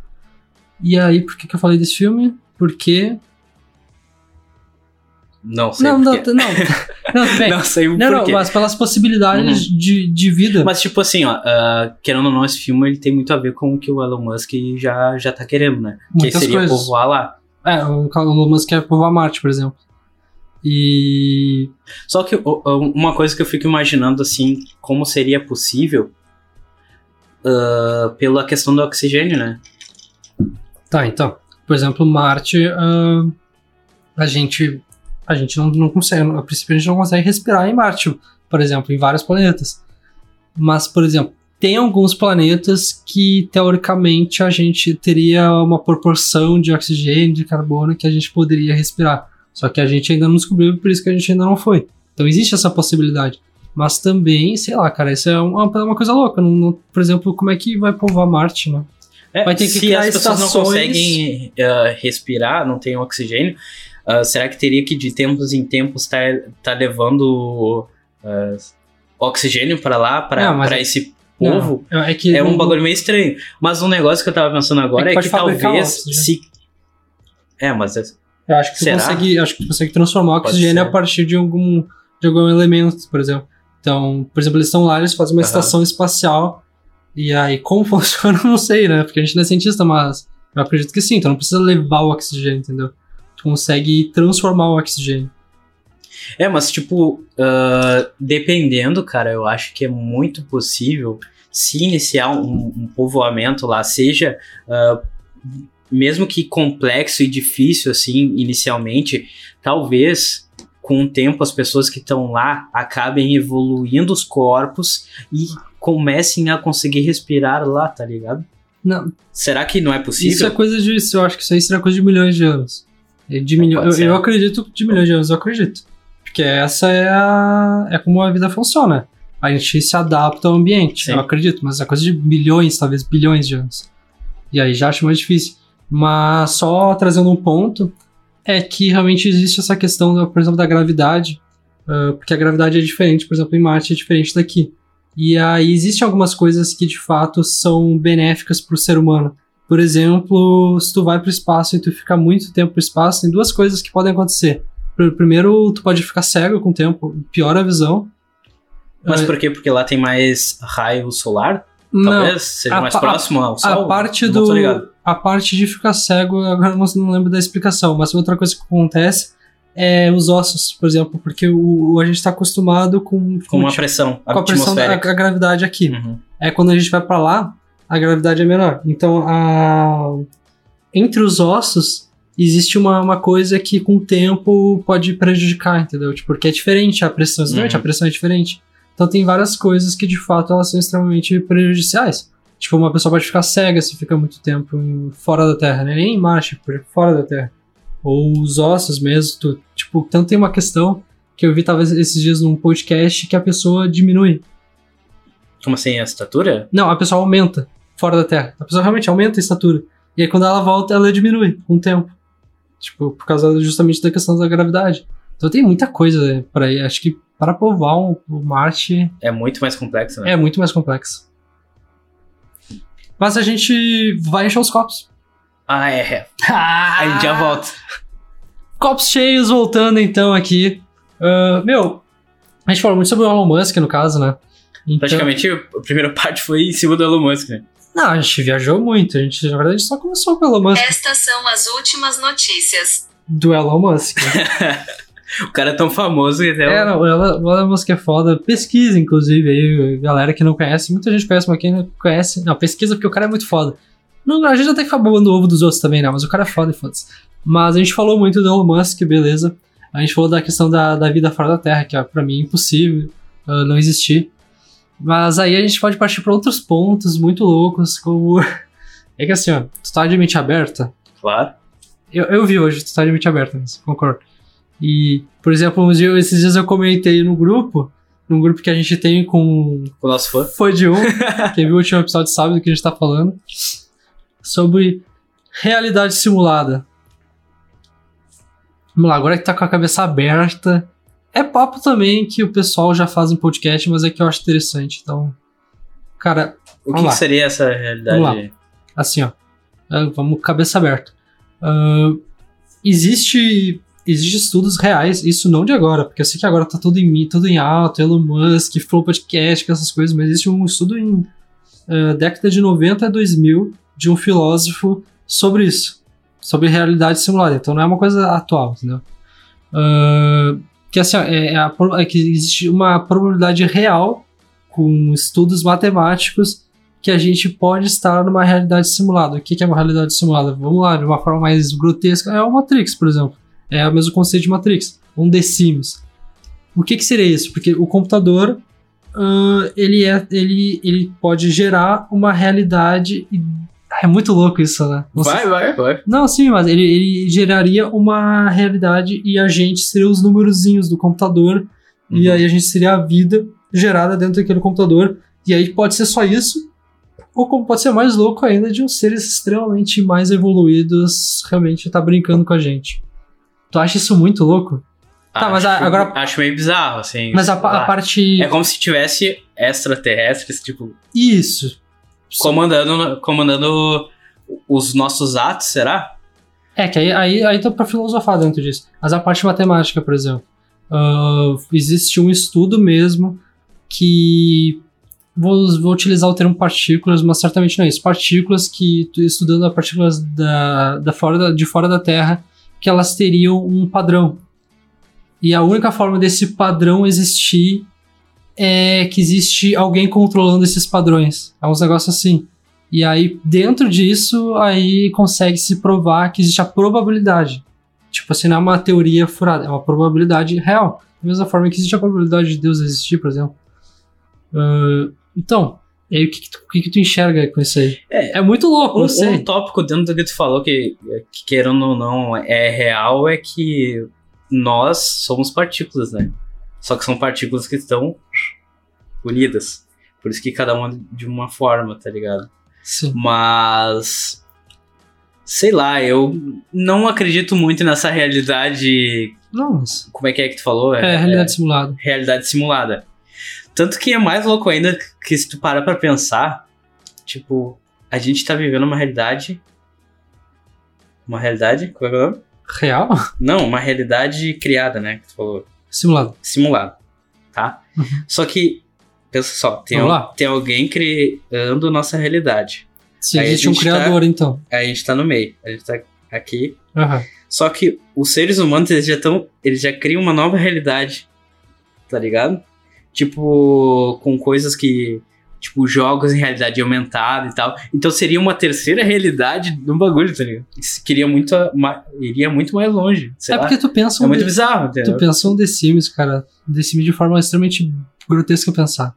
Speaker 1: E aí, por que, que eu falei desse filme? Porque.
Speaker 2: Não sei.
Speaker 1: Não, não, não, não, bem,
Speaker 2: não sei
Speaker 1: não, não, mas pelas possibilidades uhum. de, de vida.
Speaker 2: Mas, tipo assim, ó, uh, querendo ou não, esse filme ele tem muito a ver com o que o Elon Musk já, já tá querendo, né?
Speaker 1: Muitas
Speaker 2: que seria
Speaker 1: coisas.
Speaker 2: povoar lá.
Speaker 1: É, o Elon Musk quer povoar Marte, por exemplo. E.
Speaker 2: Só que uma coisa que eu fico imaginando, assim, como seria possível uh, pela questão do oxigênio, né?
Speaker 1: Tá, então. Por exemplo, Marte, uh, a gente. A gente não, não consegue. A princípio, a gente não consegue respirar em Marte, por exemplo, em vários planetas. Mas, por exemplo, tem alguns planetas que, teoricamente, a gente teria uma proporção de oxigênio, de carbono que a gente poderia respirar. Só que a gente ainda não descobriu, por isso que a gente ainda não foi. Então existe essa possibilidade. Mas também, sei lá, cara, isso é uma, uma coisa louca. Não, não, por exemplo, como é que vai povoar Marte, né?
Speaker 2: É, vai ter que se as pessoas estações... não conseguem uh, respirar, não tem oxigênio, uh, será que teria que de tempos em tempos estar tá, tá levando uh, oxigênio para lá, para é, esse povo?
Speaker 1: Não, é, que
Speaker 2: é um bagulho meio estranho. Mas um negócio que eu tava pensando agora é que, é que talvez se. É, mas
Speaker 1: eu acho que você consegue, acho que consegue transformar o oxigênio a partir de algum, de algum elemento, por exemplo. Então, por exemplo, eles estão lá, eles fazem uma uhum. estação espacial. E aí, como funciona, eu não sei, né? Porque a gente não é cientista, mas eu acredito que sim. Então não precisa levar o oxigênio, entendeu? Tu consegue transformar o oxigênio.
Speaker 2: É, mas tipo, uh, dependendo, cara, eu acho que é muito possível se iniciar um, um povoamento lá, seja uh, mesmo que complexo e difícil assim inicialmente, talvez com o tempo as pessoas que estão lá acabem evoluindo os corpos e comecem a conseguir respirar lá, tá ligado?
Speaker 1: Não.
Speaker 2: Será que não é possível?
Speaker 1: Isso é coisa de. Eu acho que isso aí será coisa de milhões de anos. É de milho, eu, eu, acredito de milhões de anos, eu acredito. Porque essa é a. é como a vida funciona. A gente se adapta ao ambiente, Sim. eu acredito, mas é coisa de milhões, talvez bilhões de anos. E aí já acho mais difícil. Mas só trazendo um ponto, é que realmente existe essa questão, por exemplo, da gravidade, uh, porque a gravidade é diferente, por exemplo, em Marte é diferente daqui. E aí existem algumas coisas que de fato são benéficas para o ser humano. Por exemplo, se tu vai para o espaço e tu fica muito tempo no espaço, tem duas coisas que podem acontecer. Primeiro, tu pode ficar cego com o tempo, piora a visão.
Speaker 2: Mas por quê? Porque lá tem mais raio solar? Talvez não, seja mais próximo ao Sol?
Speaker 1: A parte do a parte de ficar cego, agora não, não lembro da explicação, mas outra coisa que acontece é os ossos, por exemplo, porque o, a gente está acostumado com,
Speaker 2: com uma pressão
Speaker 1: com a pressão da a, gravidade aqui. Uhum. É quando a gente vai para lá, a gravidade é menor. Então a entre os ossos existe uma, uma coisa que com o tempo pode prejudicar, entendeu? Tipo, porque é diferente a pressão, exatamente,
Speaker 2: Uhum.
Speaker 1: a pressão é diferente. Então tem várias coisas que de fato elas são extremamente prejudiciais. Tipo, uma pessoa pode ficar cega se fica muito tempo em- fora da Terra, né? Nem em Marte, por- fora da Terra. Ou os ossos mesmo, tu- tipo, então tem uma questão que eu vi talvez esses dias num podcast que a pessoa diminui.
Speaker 2: Como assim, a estatura?
Speaker 1: Não, a pessoa aumenta fora da Terra. A pessoa realmente aumenta a estatura. E aí quando ela volta, ela diminui com o tempo. Tipo, por causa justamente da questão da gravidade. Então tem muita coisa por aí. Acho que para povoar um- o Marte
Speaker 2: É muito mais complexo, né?
Speaker 1: é muito mais complexo. Mas a gente vai encher os copos.
Speaker 2: Ah, é. é. A gente já volta.
Speaker 1: Copos cheios voltando então aqui. Ah, meu, a gente falou muito sobre o Elon Musk no caso, né? Então-
Speaker 2: Praticamente a primeira parte foi em cima do Elon Musk, né?
Speaker 1: Não, a gente viajou muito. A gente, na verdade, a gente só começou com o Elon Musk.
Speaker 3: Estas são as últimas notícias.
Speaker 1: Do Elon Musk.
Speaker 2: O cara é tão famoso que até.
Speaker 1: É, não, o Elon o Elon Musk é foda. Pesquisa, inclusive, aí, galera que não conhece. Muita gente conhece, mas quem não conhece. Não, pesquisa porque o cara é muito foda. Não, a gente até fica babando o ovo dos outros também, né? Mas o cara é foda e foda-se. Mas a gente falou muito do Elon Musk, beleza. A gente falou da questão da, da vida fora da Terra, que é, pra mim é impossível ah, não existir. Mas aí a gente pode partir pra outros pontos muito loucos, como. É que assim, ó, tu tá de mente aberta.
Speaker 2: Claro.
Speaker 1: Eu, eu vi hoje, tu tá de mente aberta, mas concordo. E, por exemplo, esses dias eu comentei no grupo, num grupo que a gente tem com
Speaker 2: O nosso fã.
Speaker 1: foi de um, quem viu o último episódio sabe do que a gente tá falando, sobre realidade simulada. Vamos lá, agora que tá com a cabeça aberta. É papo também que o pessoal já faz em podcast, mas é que eu acho interessante. Então, cara,
Speaker 2: O que,
Speaker 1: lá.
Speaker 2: que seria essa realidade?
Speaker 1: Vamos assim, ó. Vamos cabeça aberta. Ah, existe existe estudos reais, isso não de agora, porque eu sei que agora tá tudo em mim, tudo em alto, Elon Musk, Flow Podcast, essas coisas, mas existe um estudo em ah, década de 90 a 2000 de um filósofo sobre isso, sobre realidade simulada. Então não é uma coisa atual, entendeu? Ah, que assim, é, é a é que existe uma probabilidade real com estudos matemáticos que a gente pode estar numa realidade simulada. O que é uma realidade simulada? Vamos lá, de uma forma mais grotesca, é o Matrix, por exemplo. É o mesmo conceito de Matrix, um The Sims. O que que seria isso? Porque o computador, ah, ele, é, ele, ele pode gerar uma realidade... e- É muito louco isso, né? Não sei-
Speaker 2: Vai, vai, vai.
Speaker 1: não, sim, mas ele, ele geraria uma realidade e a gente seria os númerozinhos do computador e
Speaker 2: Uhum.
Speaker 1: aí a gente seria a vida gerada dentro daquele computador. E aí pode ser só isso, ou como pode ser mais louco ainda de uns seres extremamente mais evoluídos realmente tá brincando com a gente. Tu acha isso muito louco? Tá, mas a-
Speaker 2: Acho-
Speaker 1: agora-
Speaker 2: Acho meio bizarro, assim.
Speaker 1: Mas a, pa- a
Speaker 2: Ah,
Speaker 1: parte.
Speaker 2: É como se tivesse extraterrestres, tipo,
Speaker 1: Isso.
Speaker 2: comandando, comandando os nossos atos, será?
Speaker 1: É, que aí, aí, aí dá pra filosofar dentro disso. Mas a parte matemática, por exemplo. ah, existe um estudo mesmo que. Vou, vou utilizar o termo partículas, mas certamente não é isso. Partículas que, tu- estudando as partículas da, da fora da- de fora da Terra, que elas teriam um padrão. E a única forma desse padrão existir é que existe alguém controlando esses padrões. É uns negócios assim. E aí, dentro disso, aí consegue se provar que existe a probabilidade. Tipo assim, não é uma teoria furada, é uma probabilidade real. Da mesma forma que existe a probabilidade de Deus existir, por exemplo. Ah, então, e aí o que, que, tu, o que que tu enxerga com isso aí?
Speaker 2: É,
Speaker 1: muito louco,
Speaker 2: Um,
Speaker 1: eu sei.
Speaker 2: um tópico dentro do que tu falou que, que, querendo ou não, é real é que nós somos partículas, né? Só que são partículas que estão unidas. Por isso que cada uma de uma forma, tá ligado?
Speaker 1: Sim.
Speaker 2: Mas. Sei lá, eu não acredito muito nessa realidade.
Speaker 1: Nossa.
Speaker 2: Como é que é que tu falou?
Speaker 1: É, realidade simulada.
Speaker 2: realidade simulada. Tanto que é mais louco ainda que se tu parar pra pensar, tipo, a gente tá vivendo uma realidade. Uma realidade? Qual é o nome?
Speaker 1: Real?
Speaker 2: Não, uma realidade criada, né? Que tu falou.
Speaker 1: Simulado.
Speaker 2: Simulada. Tá?
Speaker 1: Uhum.
Speaker 2: Só que, pensa só, tem, al- tem alguém criando nossa realidade.
Speaker 1: Se
Speaker 2: Aí
Speaker 1: existe um
Speaker 2: tá-
Speaker 1: criador, então.
Speaker 2: Aí a gente tá no meio. A gente tá aqui.
Speaker 1: Aham.
Speaker 2: Só que os seres humanos, eles já estão. Eles já criam uma nova realidade. Tá ligado? Tipo, com coisas que tipo, jogos em realidade aumentada e tal. Então seria uma terceira realidade do bagulho, tá ligado? Isso Queria muito, ma- iria muito mais longe.
Speaker 1: É
Speaker 2: lá.
Speaker 1: porque tu pensa
Speaker 2: É
Speaker 1: um
Speaker 2: muito
Speaker 1: The-
Speaker 2: bizarro, entendeu?
Speaker 1: Tu pensa um The Sims, cara. The Sims de forma extremamente grotesca pensar.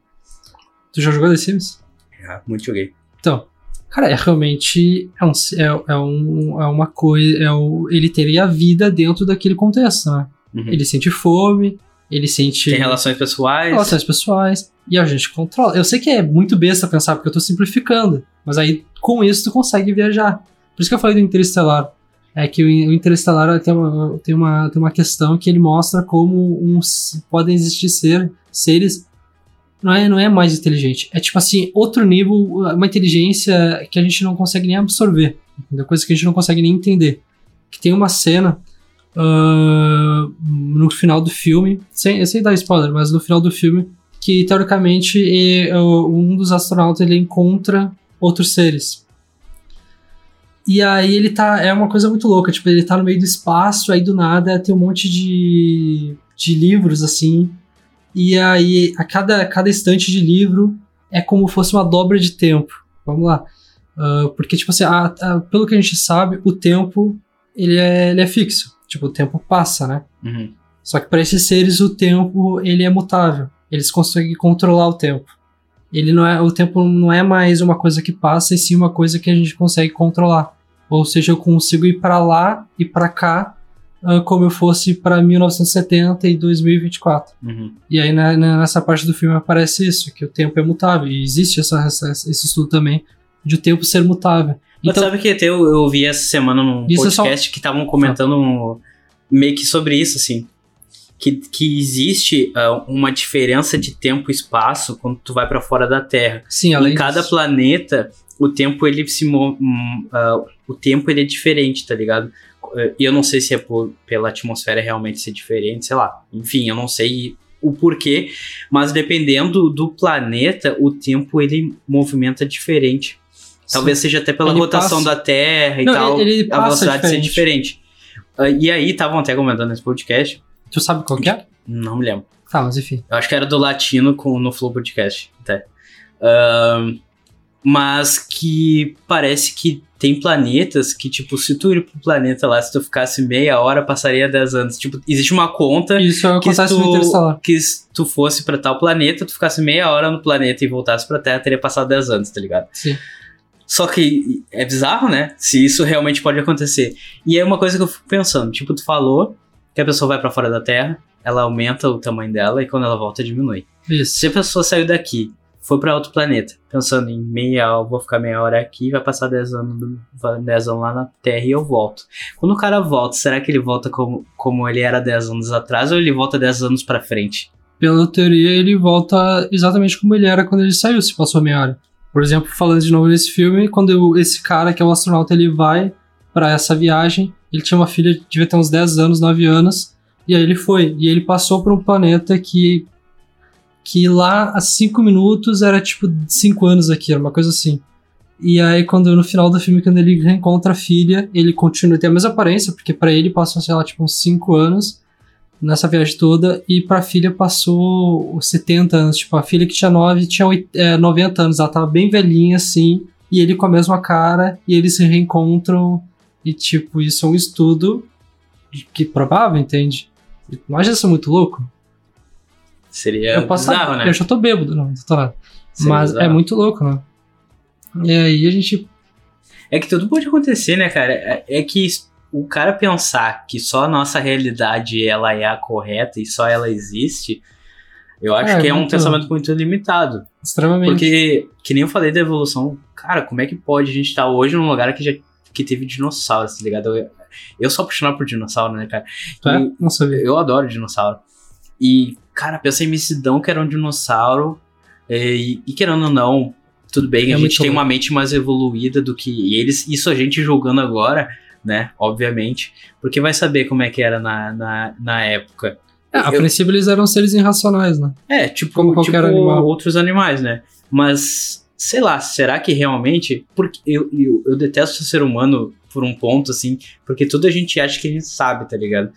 Speaker 1: Tu já jogou The Sims?
Speaker 2: Ah, muito joguei.
Speaker 1: Então, cara, é realmente é, um, é, é, um, é uma coisa. É o, ele teria a vida dentro daquele contexto, né?
Speaker 2: Uhum.
Speaker 1: Ele sente fome, ele sente
Speaker 2: Tem relações pessoais.
Speaker 1: relações pessoais e a gente controla. Eu sei que é muito besta pensar porque eu tô simplificando, mas aí com isso tu consegue viajar. Por isso que eu falei do Interestelar. É que o Interestelar tem uma, tem uma, tem uma questão que ele mostra como uns, podem existir ser, seres. Não é, não é mais inteligente. É tipo assim, outro nível, uma inteligência que a gente não consegue nem absorver. Entendeu? Coisa que a gente não consegue nem entender. Que tem uma cena ah, no final do filme, sem, sem dar spoiler, mas no final do filme, que teoricamente é, um dos astronautas ele encontra outros seres. E aí ele tá. É uma coisa muito louca, tipo, ele tá no meio do espaço, aí do nada tem um monte de, de livros assim. E aí a cada, cada estante de livro é como fosse uma dobra de tempo. Vamos lá. Ah, porque, tipo assim, a- a- pelo que a gente sabe, o tempo ele é, ele é fixo. Tipo, o tempo passa, né?
Speaker 2: Uhum.
Speaker 1: Só que para esses seres o tempo ele é mutável. Eles conseguem controlar o tempo. Ele não é o tempo não é mais uma coisa que passa e sim uma coisa que a gente consegue controlar. Ou seja, eu consigo ir para lá e para cá ah, como eu fosse para 1970 e 2024.
Speaker 2: Uhum.
Speaker 1: E aí né, né, nessa parte do filme aparece isso, que o tempo é mutável. E existe essa, essa- esse estudo também de o tempo ser mutável.
Speaker 2: Mas
Speaker 1: Então,
Speaker 2: sabe que até eu, eu ouvi essa semana num
Speaker 1: Isso é só-
Speaker 2: podcast que estavam comentando um- meio que sobre isso, assim. Que, que existe ah, uma diferença de tempo e espaço quando tu vai pra fora da Terra.
Speaker 1: sim, além
Speaker 2: em cada
Speaker 1: disso.
Speaker 2: planeta, o tempo ele se ah, o tempo ele é diferente, tá ligado? E eu não sei se é por, pela atmosfera realmente ser diferente, sei lá. Enfim, eu não sei o porquê, mas dependendo do planeta, o tempo ele movimenta diferente. Talvez seja até pela
Speaker 1: Ele
Speaker 2: rotação
Speaker 1: passa-
Speaker 2: da Terra e
Speaker 1: Não,
Speaker 2: tal,
Speaker 1: ele- ele
Speaker 2: a velocidade ser diferente. Ah, e aí, estavam até comentando nesse podcast,
Speaker 1: Tu sabe qual que é?
Speaker 2: não me lembro.
Speaker 1: Tá, mas enfim.
Speaker 2: Eu acho que era do Latino com, no Flow Podcast, até. Ahn, mas que parece que tem planetas que, tipo, se tu ir pro planeta lá, se tu ficasse meia hora, passaria 10 anos. Tipo, existe uma conta
Speaker 1: Isso
Speaker 2: que se,
Speaker 1: acontece no
Speaker 2: tu, que se tu fosse pra tal planeta, tu ficasse meia hora no planeta e voltasse pra Terra, teria passado 10 anos, tá ligado?
Speaker 1: Sim.
Speaker 2: Só que é bizarro, né? Se isso realmente pode acontecer. E é uma coisa que eu fico pensando. Tipo, tu falou que a pessoa vai pra fora da Terra, ela aumenta o tamanho dela e quando ela volta diminui.
Speaker 1: Isso.
Speaker 2: Se a pessoa saiu daqui, foi pra outro planeta, pensando em meia hora, vou ficar meia hora aqui, vai passar 10 anos, do- vai 10 anos lá na Terra e eu volto. Quando o cara volta, será que ele volta como, como ele era 10 anos atrás ou ele volta 10 anos pra frente?
Speaker 1: Pela teoria, ele volta exatamente como ele era quando ele saiu, se passou meia hora. Por exemplo, falando de novo nesse filme, quando eu- esse cara, que é o astronauta, ele vai pra essa viagem, ele tinha uma filha, devia ter uns 10 anos, 9 anos, e aí ele foi. E ele passou por um planeta que que lá a 5 minutos era tipo 5 anos aqui, era uma coisa assim. E aí, quando no final do filme, quando ele reencontra a filha, ele continua, tem a mesma aparência, porque pra ele passou, sei lá, tipo uns 5 anos nessa viagem toda, e pra filha passou os 70 anos. Tipo, a filha que tinha 9 tinha oit- é, 90 anos, ela tava bem velhinha assim, e ele com a mesma cara, e eles se reencontram, e tipo, isso é um estudo que provável, entende? Imagina isso é muito louco.
Speaker 2: Seria
Speaker 1: eu posso
Speaker 2: bizarro, né?
Speaker 1: Eu já tô bêbado, não, não tô nada. Mas é
Speaker 2: bizarro.
Speaker 1: muito louco, né? E aí a gente.
Speaker 2: É que tudo pode acontecer, né, cara? É, é que o cara pensar que só a nossa realidade ela é a correta e só ela existe, eu acho
Speaker 1: É,
Speaker 2: que é um pensamento muito limitado.
Speaker 1: Extremamente.
Speaker 2: Porque, que nem eu falei da evolução, cara, como é que pode a gente estar hoje num lugar que já que teve dinossauros, tá ligado? Eu, eu sou apaixonado por dinossauro, né, cara?
Speaker 1: É?
Speaker 2: E
Speaker 1: Não sabia.
Speaker 2: eu adoro dinossauro. E, cara, pensa em imensidão que era um dinossauro. E, e querendo ou não, tudo bem,
Speaker 1: É
Speaker 2: a gente tem
Speaker 1: louco.
Speaker 2: uma mente mais evoluída do que eles. Isso a gente julgando agora, né? Obviamente. Porque vai saber como é que era na, na, na época.
Speaker 1: É, a
Speaker 2: Eu-
Speaker 1: princípio eles eram seres irracionais, né?
Speaker 2: É, tipo,
Speaker 1: Como qualquer
Speaker 2: tipo
Speaker 1: animal.
Speaker 2: outros animais, né? Mas, sei lá, será que realmente. Porque eu, eu, eu detesto o ser humano por um ponto, assim, porque tudo a gente acha que a gente sabe, tá ligado?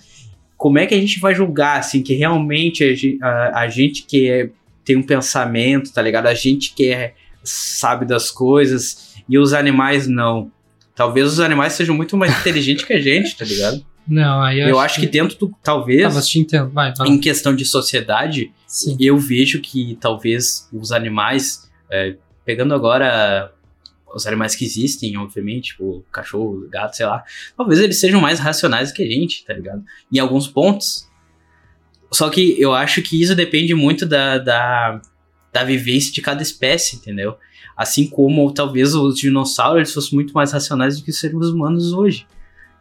Speaker 2: Como é que a gente vai julgar, assim, que realmente a, a, a gente que é tem um pensamento, tá ligado? A gente que é, sabe das coisas e os animais não. Talvez os animais sejam muito mais inteligentes que a gente, tá ligado?
Speaker 1: Não, aí
Speaker 2: Eu, acho que, dentro do. Talvez,
Speaker 1: Tá, mas te entendo. Vai, vai.
Speaker 2: em questão de sociedade,
Speaker 1: Sim.
Speaker 2: eu vejo que talvez os animais, é, pegando agora os animais que existem, obviamente, tipo cachorro, gato, sei lá, talvez eles sejam mais racionais que a gente, tá ligado? Em alguns pontos. Só que eu acho que isso depende muito da, da, da vivência de cada espécie, entendeu? Assim como talvez os dinossauros eles fossem muito mais racionais do que os seres humanos hoje.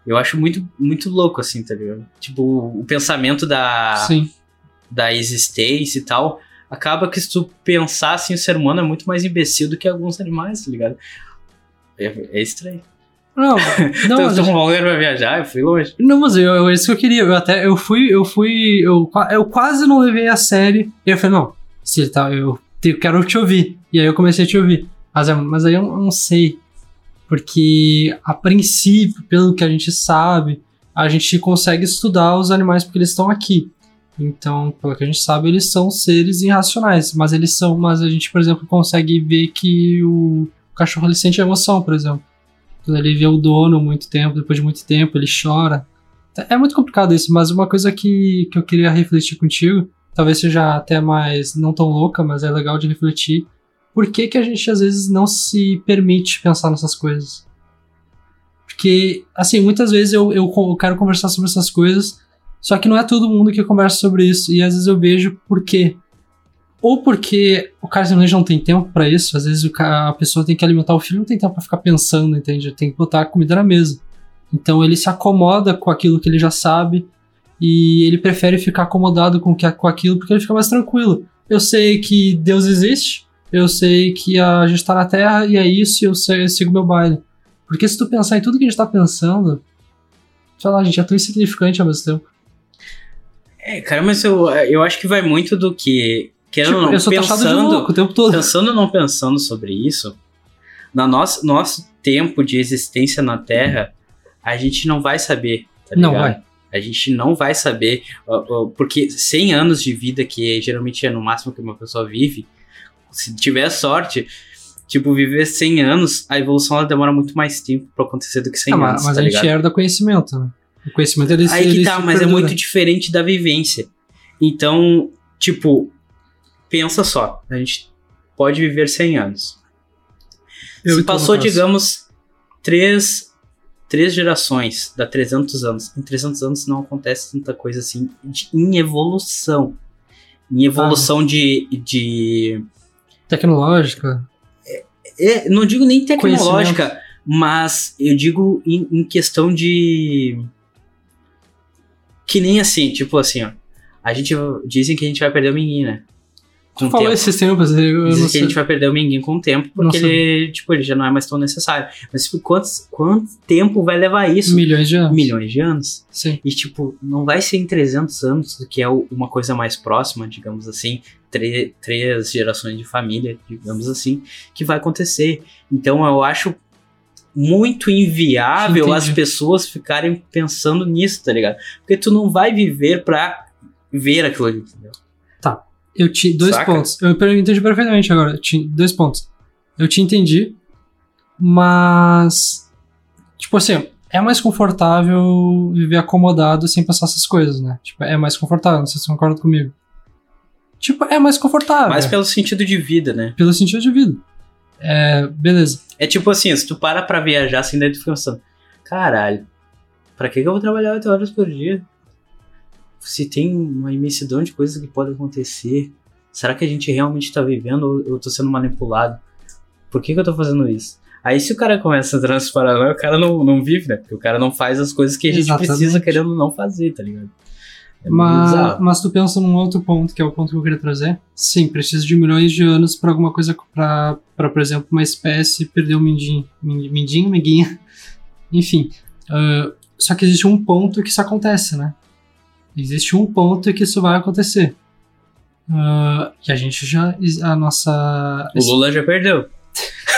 Speaker 2: Eu acho muito, muito louco, assim, tá ligado? Tipo, o pensamento da,
Speaker 1: Sim.
Speaker 2: da existência e tal, acaba que se tu pensar assim, o ser humano é muito mais imbecil do que alguns animais, tá ligado? É, é estranho.
Speaker 1: Não, não, mas,
Speaker 2: pra viajar, eu fui longe.
Speaker 1: não, mas eu, eu, isso que eu queria. Eu até, eu fui, eu fui, eu, eu quase não levei a série. E eu falei, não, se ele tá, eu, eu quero te ouvir. E aí eu comecei a te ouvir. Mas, é- mas aí eu não sei. Porque, a princípio, pelo que a gente sabe, a gente consegue estudar os animais porque eles estão aqui. Então, pelo que a gente sabe, eles são seres irracionais. Mas eles são, mas a gente, por exemplo, consegue ver que o cachorro ele sente emoção, por exemplo. Quando ele vê o dono muito tempo, depois de muito tempo, ele chora. É muito complicado isso, mas uma coisa que, que eu queria refletir contigo, talvez seja até mais não tão louca, mas é legal de refletir. Por que, que a gente às vezes não se permite pensar nessas coisas? Porque, assim, muitas vezes eu, eu, quero conversar sobre essas coisas, só que não é todo mundo que conversa sobre isso, e às vezes eu vejo por quê. Ou porque o cara simplesmente não tem tempo pra isso, às vezes o ca- a pessoa tem que alimentar o filho, não tem tempo pra ficar pensando, entende? Tem que botar a comida na mesa. Então ele se acomoda com aquilo que ele já sabe e ele prefere ficar acomodado com, que, com aquilo porque ele fica mais tranquilo. Eu sei que Deus existe, eu sei que a gente tá na Terra e é isso e eu, sei- eu sigo meu baile. Porque se tu pensar em tudo que a gente tá pensando, sei lá, a gente é tão insignificante ao mesmo tempo.
Speaker 2: É, cara, mas eu, eu acho que vai muito do que. Querendo
Speaker 1: Tipo,
Speaker 2: ou não,
Speaker 1: eu sou
Speaker 2: pensando,
Speaker 1: louco o tempo todo.
Speaker 2: pensando ou não pensando sobre isso, na nosso, nosso tempo de existência na Terra, a gente não vai saber, tá
Speaker 1: Não vai.
Speaker 2: A gente não vai saber, porque 100 anos de vida, que geralmente é no máximo que uma pessoa vive, se tiver sorte, tipo, viver 100 anos, a evolução ela demora muito mais tempo pra acontecer do que 100
Speaker 1: Ah,
Speaker 2: anos,
Speaker 1: mas
Speaker 2: tá
Speaker 1: a gente
Speaker 2: ligado?
Speaker 1: herda conhecimento, né? O conhecimento ele
Speaker 2: Aí que tá, mas é
Speaker 1: perdura.
Speaker 2: muito diferente da vivência. Então, tipo, pensa só, a gente pode viver 100 anos.
Speaker 1: Eu
Speaker 2: Se passou, digamos, três, três gerações, dá 300 anos. Em 300 anos não acontece tanta coisa assim de- em evolução. Em evolução
Speaker 1: Ah.
Speaker 2: de, de.
Speaker 1: Tecnológica.
Speaker 2: é, não digo nem tecnológica, mas eu digo em, em questão de. Que nem assim, tipo assim, ó. A gente. Dizem que a gente vai perder o menino, né?
Speaker 1: Tu falou
Speaker 2: tempo.
Speaker 1: esses tempos, eu não
Speaker 2: que a
Speaker 1: sei.
Speaker 2: gente vai perder o Menguinho com o tempo, porque
Speaker 1: Nossa.
Speaker 2: ele, tipo, ele já não é mais tão necessário. Mas, tipo, quantos, quanto tempo vai levar isso?
Speaker 1: Milhões de anos.
Speaker 2: Milhões de anos.
Speaker 1: Sim.
Speaker 2: E, tipo, não vai ser em 300 anos, que é uma coisa mais próxima, digamos assim, tre- três gerações de família, digamos assim, que vai acontecer. Então, eu acho muito inviável
Speaker 1: Entendi.
Speaker 2: as pessoas ficarem pensando nisso, tá ligado? Porque tu não vai viver pra ver aquilo ali, entendeu?
Speaker 1: Eu tinha dois
Speaker 2: Saca?
Speaker 1: pontos. Eu entendi perfeitamente agora. Eu tinha dois pontos. Eu te entendi, mas. Tipo assim, é mais confortável viver acomodado sem pensar essas coisas, né? Tipo, é mais confortável. Não sei se você concorda comigo. Tipo, é mais confortável.
Speaker 2: Mas pelo sentido de vida, né?
Speaker 1: Pelo sentido de vida. É, beleza.
Speaker 2: É tipo assim, se tu para pra viajar assim, daí tu fica pensando, caralho, pra que que eu vou trabalhar 8 horas por dia? Se tem uma imensidão de coisas que podem acontecer, será que a gente realmente tá vivendo ou eu tô sendo manipulado? Por que que eu tô fazendo isso? Aí se o cara começa a entrar nessa paranoia, o cara não, não vive, né? Porque o cara não faz as coisas que a gente
Speaker 1: Exatamente.
Speaker 2: precisa querendo não fazer, tá ligado? É
Speaker 1: Mas, mas tu pensa num outro ponto, que é o ponto que eu queria trazer. Sim, precisa de milhões de anos pra alguma coisa, pra, pra por exemplo, uma espécie perder o mindinho. Mind- Mindinho, miguinha. Enfim. ah, só que existe um ponto que isso acontece, né? Existe um ponto que isso vai acontecer. Ah, e a gente já. A nossa.
Speaker 2: O Lula já perdeu.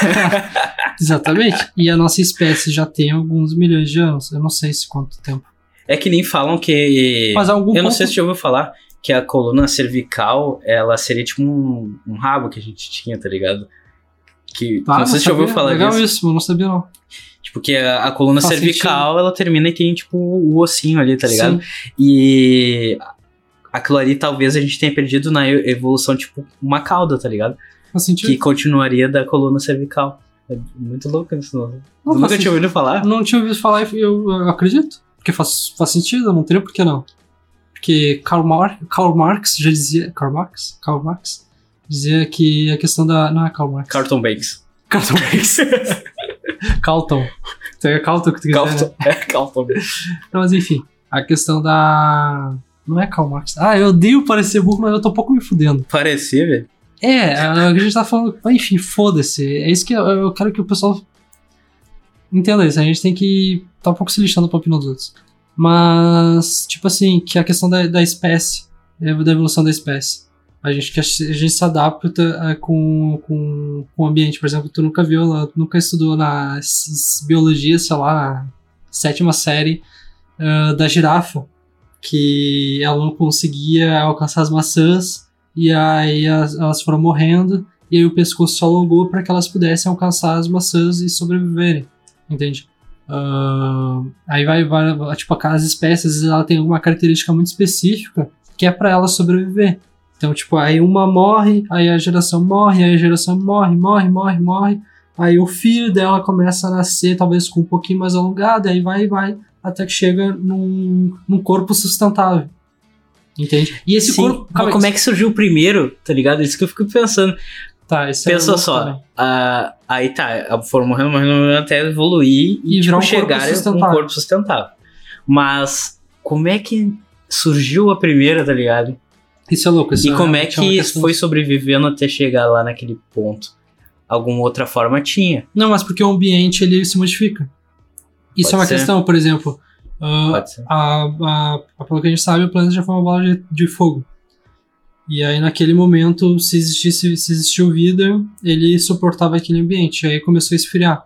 Speaker 1: Exatamente. E a nossa espécie já tem alguns milhões de anos. Eu não sei se quanto tempo.
Speaker 2: É que nem falam que.
Speaker 1: Mas algum
Speaker 2: Eu não
Speaker 1: ponto-
Speaker 2: sei se você já ouviu falar que a coluna cervical, ela seria tipo um, um rabo que a gente tinha, tá ligado? Que,
Speaker 1: Ah,
Speaker 2: não sei se já ouviu falar
Speaker 1: Legal
Speaker 2: disso.
Speaker 1: isso, eu não sabia não.
Speaker 2: Tipo, que a, a coluna
Speaker 1: Faz
Speaker 2: cervical, ela termina e tem, tipo, o ossinho ali, tá ligado?
Speaker 1: Sim.
Speaker 2: E aquilo ali talvez a gente tenha perdido na evolução, tipo, uma cauda, tá ligado?
Speaker 1: Faz sentido.
Speaker 2: Que continuaria da coluna cervical. É muito louco isso, não.
Speaker 1: Não,
Speaker 2: nunca tinha
Speaker 1: sentido.
Speaker 2: ouvido falar?
Speaker 1: Não tinha ouvido falar e eu, eu acredito. Porque faz, faz sentido, não teria por que não. Porque Karl, Mar Karl Marx já dizia. Karl Marx? Karl Marx? Dizia que a questão da. Não é Karl Marx.
Speaker 2: Carlton Banks.
Speaker 1: Carlton Marx. Carlton. Então é Carlton que tu quiser. né?
Speaker 2: Carlton, é, Carlton Banks.
Speaker 1: Não, mas enfim. A questão da. Não é Karl Marx. Ah, eu odeio parecer burro, mas eu tô um pouco me fudendo.
Speaker 2: Parecia, velho.
Speaker 1: É, a gente tá falando. Enfim, foda-se. É isso que eu, eu quero que o pessoal entenda isso. A gente tem que tá um pouco se lixando pra opinião dos outros. Mas, tipo assim, que a questão da, da espécie, é, da evolução da espécie. A gente, que a gente se adapta é, com, com, com o ambiente. Por exemplo, tu nunca viu, tu nunca estudou na biologia, sei lá, na sétima série ah, da girafa. Que ela não conseguia alcançar as maçãs e aí as- elas foram morrendo, e aí o pescoço se alongou para que elas pudessem alcançar as maçãs e sobreviverem, entende? Ah, aí vai, vai, tipo, aquelas espécies, ela tem uma característica muito específica que é para ela sobreviver. Então, tipo, aí uma morre, aí a geração morre, aí a geração morre, morre, morre, morre, aí o filho dela começa a nascer, talvez com um pouquinho mais alongado, aí vai, vai, até que chega num, num corpo sustentável. Entende? E esse
Speaker 2: Sim,
Speaker 1: corpo.
Speaker 2: mas como é que surgiu o primeiro, tá ligado? Isso que eu fico pensando.
Speaker 1: Tá, esse é
Speaker 2: Pensa
Speaker 1: louco
Speaker 2: só, ah, aí tá, foram morrendo, morrendo, até evoluir e,
Speaker 1: E
Speaker 2: tipo,
Speaker 1: um
Speaker 2: chegar a um corpo sustentável. Mas como é que surgiu a primeira, tá ligado?
Speaker 1: Isso é louco. Isso
Speaker 2: e como é
Speaker 1: realmente uma
Speaker 2: que foi sobrevivendo até chegar lá naquele ponto? Alguma outra forma tinha.
Speaker 1: Não, mas porque o ambiente ele se modifica. Isso
Speaker 2: Pode
Speaker 1: é uma
Speaker 2: ser.
Speaker 1: questão, por exemplo. ah,
Speaker 2: Pode ser.
Speaker 1: a, a, a- pelo que a gente sabe, o planeta já foi uma bola de, de fogo. E aí, naquele momento, se existisse, se existiu vida, ele suportava aquele ambiente. Aí começou a esfriar.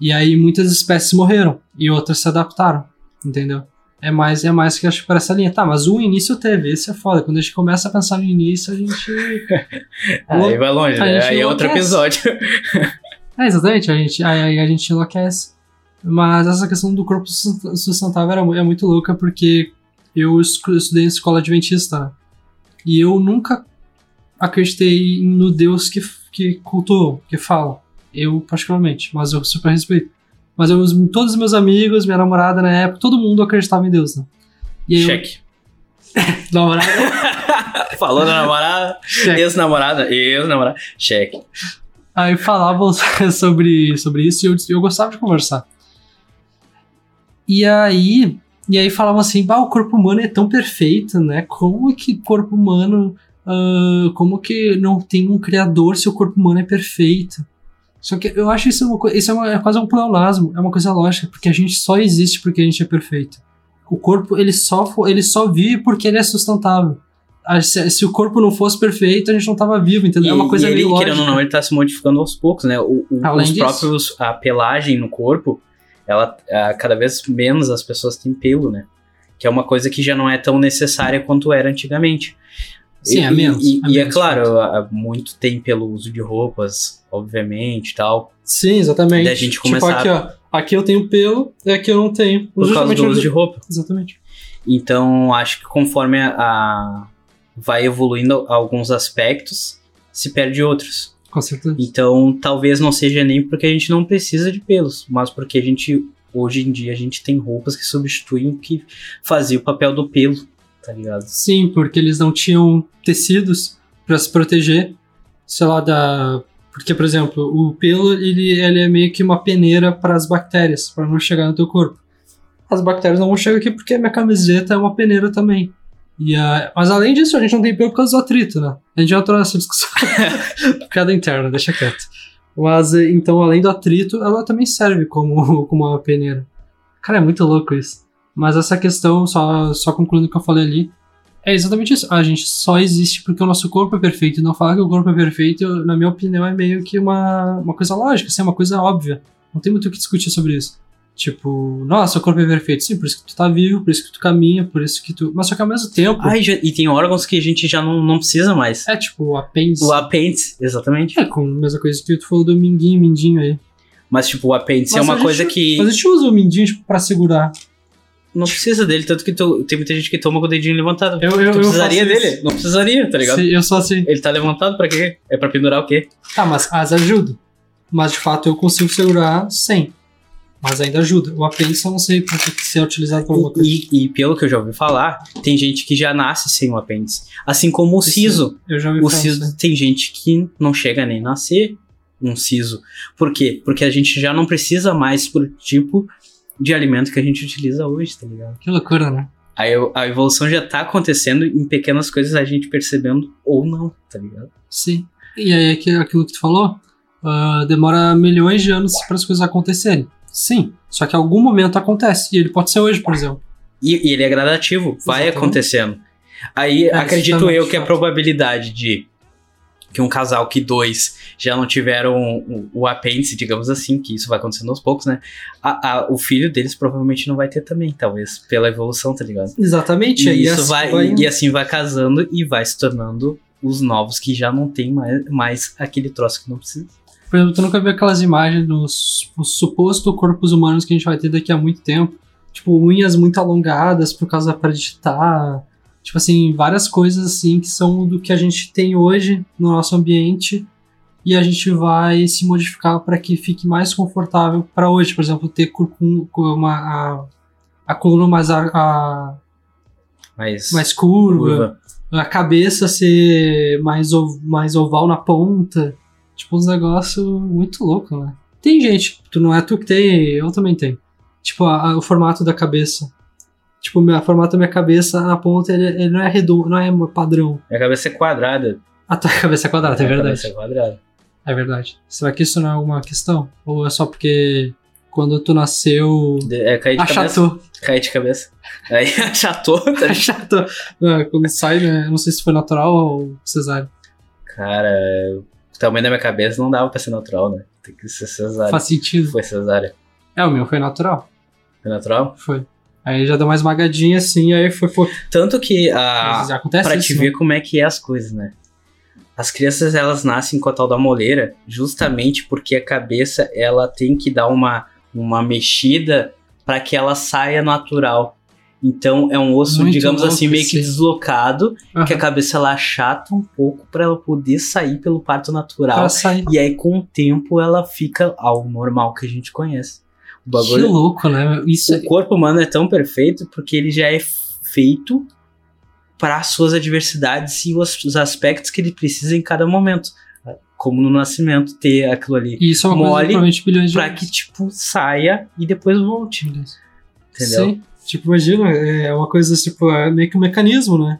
Speaker 1: E aí muitas espécies morreram e outras se adaptaram, entendeu? É mais, é mais que eu acho para essa linha. Tá, mas o início teve, esse é foda. Quando a gente começa a pensar no início, a gente.
Speaker 2: Aí vai longe, né? Aí é outro episódio.
Speaker 1: É, exatamente, a gente, aí, a gente enlouquece. Mas essa questão do corpo sustentável era, é muito louca porque eu estudei em escola adventista né? e eu nunca acreditei no Deus que, que cultuou, que fala. Eu, particularmente, mas eu super respeito. Mas eu, os- todos os meus amigos, minha namorada na época, todo mundo acreditava em Deus, né? E
Speaker 2: Cheque.
Speaker 1: eu, namorada,
Speaker 2: Falou da namorada,
Speaker 1: cheque.
Speaker 2: ex-namorada, ex-namorada, cheque.
Speaker 1: Aí falavam sobre, sobre isso e eu, eu gostava de conversar. E aí, e aí falavam assim, bah, o corpo humano é tão perfeito, né? Como que corpo humano, ah, como que não tem um criador se o corpo humano é perfeito? Só que eu acho isso uma coisa, isso é, uma- é quase um pleonasmo, é uma coisa lógica, porque a gente só existe porque a gente é perfeito. O corpo, ele só, ele só vive porque ele é sustentável. Ah, Se, se o corpo não fosse perfeito, a gente não tava vivo, entendeu? é uma coisa
Speaker 2: e ele,
Speaker 1: meio lógica.
Speaker 2: querendo ou não, ele tá se modificando aos poucos, né? O, o- os
Speaker 1: disso.
Speaker 2: próprios, a pelagem no corpo, ela, ah, cada vez menos as pessoas têm pelo, né? Que é uma coisa que já não é tão necessária quanto era antigamente.
Speaker 1: Sim,
Speaker 2: e,
Speaker 1: é menos,
Speaker 2: E,
Speaker 1: é
Speaker 2: e é claro, muito tem pelo uso de roupas, obviamente, e tal.
Speaker 1: Sim, exatamente.
Speaker 2: Da gente
Speaker 1: tipo,
Speaker 2: começar-
Speaker 1: aqui, ó. Aqui eu tenho pelo, e aqui eu não tenho.
Speaker 2: Por causa do uso de roupa.
Speaker 1: Exatamente.
Speaker 2: Então, acho que conforme a, a- vai evoluindo alguns aspectos, se perde outros.
Speaker 1: Com certeza.
Speaker 2: Então, talvez não seja nem porque a gente não precisa de pelos, mas porque a gente hoje em dia a gente tem roupas que substituem o que fazia o papel do pelo, tá ligado?
Speaker 1: Sim, porque eles não tinham tecidos pra se proteger, sei lá, da. Porque, por exemplo, o pelo ele, ele é meio que uma peneira para as bactérias, para não chegar no teu corpo. As bactérias não vão chegar aqui porque a minha camiseta é uma peneira também. E, a- mas além disso, a gente não tem pelo por causa do atrito, né? A gente já entrou nessa discussão. Piada interna, deixa quieto. Mas, então, além do atrito, ela também serve como, como uma peneira. Cara, é muito louco isso. Mas essa questão, só, só concluindo o que eu falei ali, é exatamente isso. A gente só existe porque o nosso corpo é perfeito. E não falar que o corpo é perfeito, na minha opinião, é meio que uma, uma coisa lógica, assim, é uma coisa óbvia. Não tem muito o que discutir sobre isso. Tipo, nossa, o corpo é perfeito. Sim, por isso que tu tá vivo, por isso que tu caminha, por isso que tu. Mas só que ao mesmo tempo.
Speaker 2: Ah, e, já- e tem órgãos que a gente já não, não precisa mais.
Speaker 1: É tipo o apêndice.
Speaker 2: O apêndice, exatamente.
Speaker 1: É, com a mesma coisa que tu falou do mindinho, mindinho aí.
Speaker 2: Mas, tipo, o apêndice é
Speaker 1: Mas a
Speaker 2: uma
Speaker 1: gente-
Speaker 2: coisa que
Speaker 1: Mas a gente usa o mindinho tipo, pra segurar.
Speaker 2: Não precisa dele, tanto que tu- tem muita gente que toma com o dedinho levantado.
Speaker 1: Eu, eu,
Speaker 2: tu
Speaker 1: eu
Speaker 2: precisaria
Speaker 1: faço
Speaker 2: dele?
Speaker 1: isso.
Speaker 2: Não precisaria, tá ligado?
Speaker 1: Sim, eu sou assim.
Speaker 2: Ele tá levantado pra quê? É pra pendurar o quê?
Speaker 1: Tá, mas as ajuda. Mas de fato eu consigo segurar sem. Mas ainda ajuda. O apêndice eu não sei por que que se é utilizado pra alguma coisa.
Speaker 2: E, e pelo que eu já ouvi falar, tem gente que já nasce sem o apêndice. Assim como o siso.
Speaker 1: Eu já ouvi
Speaker 2: O
Speaker 1: falar
Speaker 2: siso
Speaker 1: assim.
Speaker 2: tem gente que não chega nem a nascer um siso. Por quê? Porque a gente já não precisa mais por tipo de alimento que a gente utiliza hoje, tá ligado?
Speaker 1: Que loucura, né?
Speaker 2: A, ev- a evolução já tá acontecendo em pequenas coisas a gente percebendo ou não, tá ligado?
Speaker 1: Sim. E aí aqui- aquilo que tu falou, ah, demora milhões de anos para as coisas acontecerem. Sim. Só que em algum momento acontece. E ele pode ser hoje, por exemplo.
Speaker 2: E, e ele é gradativo, vai
Speaker 1: Exatamente.
Speaker 2: acontecendo. Aí
Speaker 1: É,
Speaker 2: acredito eu que a probabilidade de que um casal que dois já não tiveram o, o apêndice, digamos assim, que isso vai acontecendo aos poucos, né? A- a- o filho deles provavelmente não vai ter também, talvez, pela evolução, tá ligado?
Speaker 1: Exatamente.
Speaker 2: E, isso
Speaker 1: assim
Speaker 2: vai, e assim vai casando e vai se tornando os novos que já não tem mais, mais aquele troço que não precisa.
Speaker 1: Por exemplo, tu nunca viu aquelas imagens dos os suposto corpos humanos que a gente vai ter daqui a muito tempo? Tipo, unhas muito alongadas por causa para digitar. Tipo assim, várias coisas assim que são do que a gente tem hoje no nosso ambiente e a gente vai se modificar para que fique mais confortável para hoje. Por exemplo, ter uma, a, a coluna mais, a, a-
Speaker 2: Mas
Speaker 1: mais curva,
Speaker 2: curva.
Speaker 1: a cabeça ser mais, mais oval na ponta. Tipo, uns negócios muito loucos, né? Tem gente, tu não é tu que tem, eu também tenho. Tipo, a- a- o formato da cabeça. Tipo, o formato da minha cabeça na ponta, ele, ele não é redondo, não é padrão.
Speaker 2: Minha cabeça é quadrada.
Speaker 1: A tua cabeça é quadrada, é
Speaker 2: Minha
Speaker 1: verdade.
Speaker 2: cabeça é quadrada.
Speaker 1: É verdade. Será que isso não é alguma questão? Ou é só porque quando tu nasceu.
Speaker 2: É cair de cabeça.
Speaker 1: Achatou.
Speaker 2: Cair de cabeça. Aí achatou, tá?
Speaker 1: Achatou. Não, quando sai, né? Não sei se foi natural ou cesárea.
Speaker 2: Cara, o tamanho da minha cabeça não dava pra ser natural, né? Tem que ser cesárea.
Speaker 1: Faz sentido.
Speaker 2: Foi cesárea.
Speaker 1: É, o meu foi natural.
Speaker 2: Foi natural?
Speaker 1: Foi. Aí já deu uma esmagadinha assim, aí foi. foi.
Speaker 2: Tanto que
Speaker 1: Mas
Speaker 2: a.
Speaker 1: acontece
Speaker 2: Pra
Speaker 1: isso,
Speaker 2: te
Speaker 1: né?
Speaker 2: ver como é que é as coisas, né? As crianças elas nascem com a tal da moleira justamente porque a cabeça ela tem que dar uma, uma mexida para que ela saia natural. Então é um osso,
Speaker 1: Muito
Speaker 2: digamos assim, meio que deslocado, que a cabeça ela achata um pouco para ela poder sair pelo parto natural. E aí, com o tempo, ela fica ao normal que a gente conhece. O
Speaker 1: Que
Speaker 2: bagulho.
Speaker 1: louco, né? Isso
Speaker 2: O corpo humano é tão perfeito porque ele já é feito para suas adversidades e os, os aspectos que ele precisa em cada momento. Como no nascimento, ter aquilo ali.
Speaker 1: isso é uma coisa
Speaker 2: mole
Speaker 1: de provavelmente bilhões de
Speaker 2: Pra
Speaker 1: anos.
Speaker 2: que, tipo, saia e depois volte. Entendeu?
Speaker 1: Sim. Tipo, imagina, é uma coisa tipo, é meio que um mecanismo, né?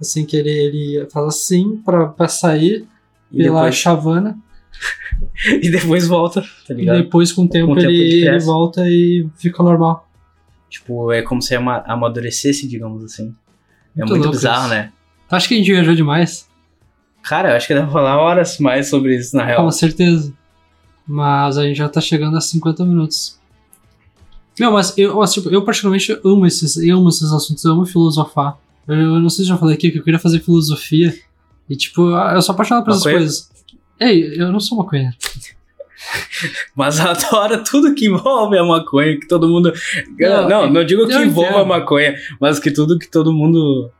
Speaker 1: Assim, que ele, ele faz assim pra, pra sair
Speaker 2: E
Speaker 1: pela
Speaker 2: depois,
Speaker 1: chavana.
Speaker 2: e depois volta, tá
Speaker 1: E
Speaker 2: ligado?
Speaker 1: depois, com o tempo,
Speaker 2: Com o tempo
Speaker 1: ele,
Speaker 2: ele
Speaker 1: ele
Speaker 2: cresce.
Speaker 1: volta e fica normal.
Speaker 2: Tipo, é como se ama- amadurecesse, digamos assim. É
Speaker 1: Muito
Speaker 2: muito bizarro,
Speaker 1: isso.
Speaker 2: né?
Speaker 1: Tu acha que a gente viajou demais?
Speaker 2: Cara, eu acho que dá pra falar horas mais sobre isso, na real.
Speaker 1: Com certeza. Mas a gente já tá chegando a 50 minutos. Meu, mas eu, mas, tipo, eu particularmente amo esses, eu amo esses assuntos, eu amo filosofar. Eu, eu não sei se já falei aqui que eu queria fazer filosofia. E, tipo, eu sou apaixonado por essas
Speaker 2: Maconha?
Speaker 1: coisas. Ei, eu não sou maconheiro.
Speaker 2: Mas adora tudo que envolve a maconha, que todo mundo. Não,
Speaker 1: Não,
Speaker 2: não, digo que envolva a maconha, mas que tudo que todo mundo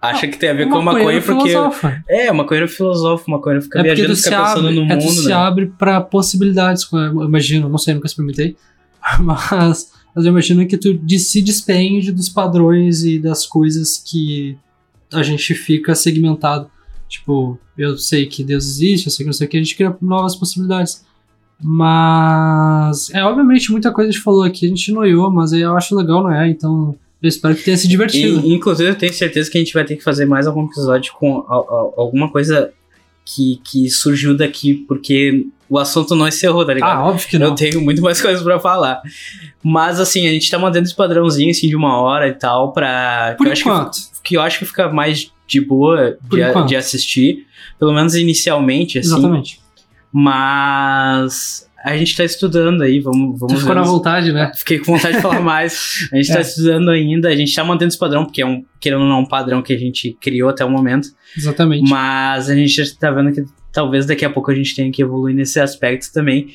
Speaker 2: acha que tem a ver com a maconha, porque.
Speaker 1: filosofa.
Speaker 2: É, maconheiro filosófico, maconheiro fica
Speaker 1: É
Speaker 2: viajando, fica pensando
Speaker 1: abre,
Speaker 2: no
Speaker 1: é,
Speaker 2: mundo,
Speaker 1: se
Speaker 2: né?
Speaker 1: abre pra possibilidades, eu imagino, não sei, nunca experimentei, mas, mas eu imagino que tu se despende dos padrões e das coisas que a gente fica segmentado. Tipo, eu sei que Deus existe, eu sei que não sei o que, a gente cria novas possibilidades. Mas, é, obviamente, muita coisa a gente falou aqui, a gente noiou, mas eu acho legal, não é? Então, eu espero que tenha se divertido.
Speaker 2: E, inclusive, eu tenho certeza que a gente vai ter que fazer mais algum episódio com a- a- alguma coisa que, que surgiu daqui, porque o assunto não encerrou, tá ligado?
Speaker 1: ah, óbvio que não.
Speaker 2: Eu tenho muito mais coisas pra falar. Mas assim, a gente tá mandando esse padrãozinho assim de uma hora e tal pra.
Speaker 1: Por
Speaker 2: que eu acho que
Speaker 1: enquanto.
Speaker 2: que eu acho que fica mais de boa de,
Speaker 1: enquanto.
Speaker 2: de assistir, pelo menos inicialmente, assim.
Speaker 1: Exatamente.
Speaker 2: Mas a gente tá estudando aí, vamos, vamos
Speaker 1: Tu ficou na vontade, né?
Speaker 2: Fiquei com vontade de falar mais. A gente
Speaker 1: É.
Speaker 2: tá estudando ainda, a gente tá mantendo esse padrão, porque é um, querendo ou não, um padrão que a gente criou até o momento.
Speaker 1: Exatamente.
Speaker 2: Mas a gente já tá vendo que talvez daqui a pouco a gente tenha que evoluir nesse aspecto também.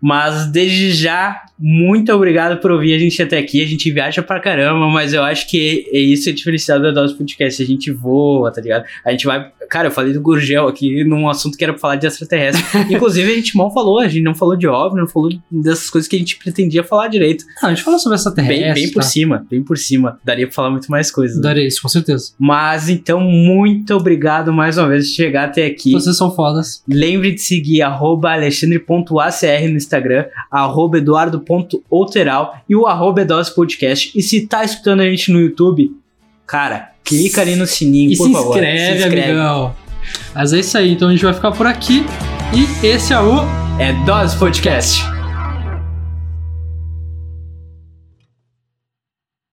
Speaker 2: Mas desde já, muito obrigado por ouvir a gente até aqui. A gente viaja pra caramba, mas eu acho que é isso é diferenciado da Dose Podcast. A gente voa, tá ligado? A gente vai. Cara, eu falei do Gurgel aqui num assunto que era pra falar de extraterrestre. Inclusive, a gente mal falou, a gente não falou de OVNI, não falou dessas coisas que a gente pretendia falar direito.
Speaker 1: Não, a gente falou sobre essa terrestre.
Speaker 2: Bem, bem por
Speaker 1: tá?
Speaker 2: cima, bem por cima. Daria pra falar muito mais coisas. né?
Speaker 1: Daria isso, com certeza.
Speaker 2: Mas então, muito obrigado mais uma vez por chegar até aqui.
Speaker 1: Vocês são fodas.
Speaker 2: Lembre de seguir alexandre.acr no Instagram, arroba eduardo.outeral e o arroba Edose Podcast. E se tá escutando a gente no YouTube, cara, clica ali no sininho,
Speaker 1: E
Speaker 2: por
Speaker 1: se
Speaker 2: favor.
Speaker 1: inscreve, amigão. Mas é isso aí, então a gente vai ficar por aqui. E esse é o
Speaker 2: É Dose Podcast.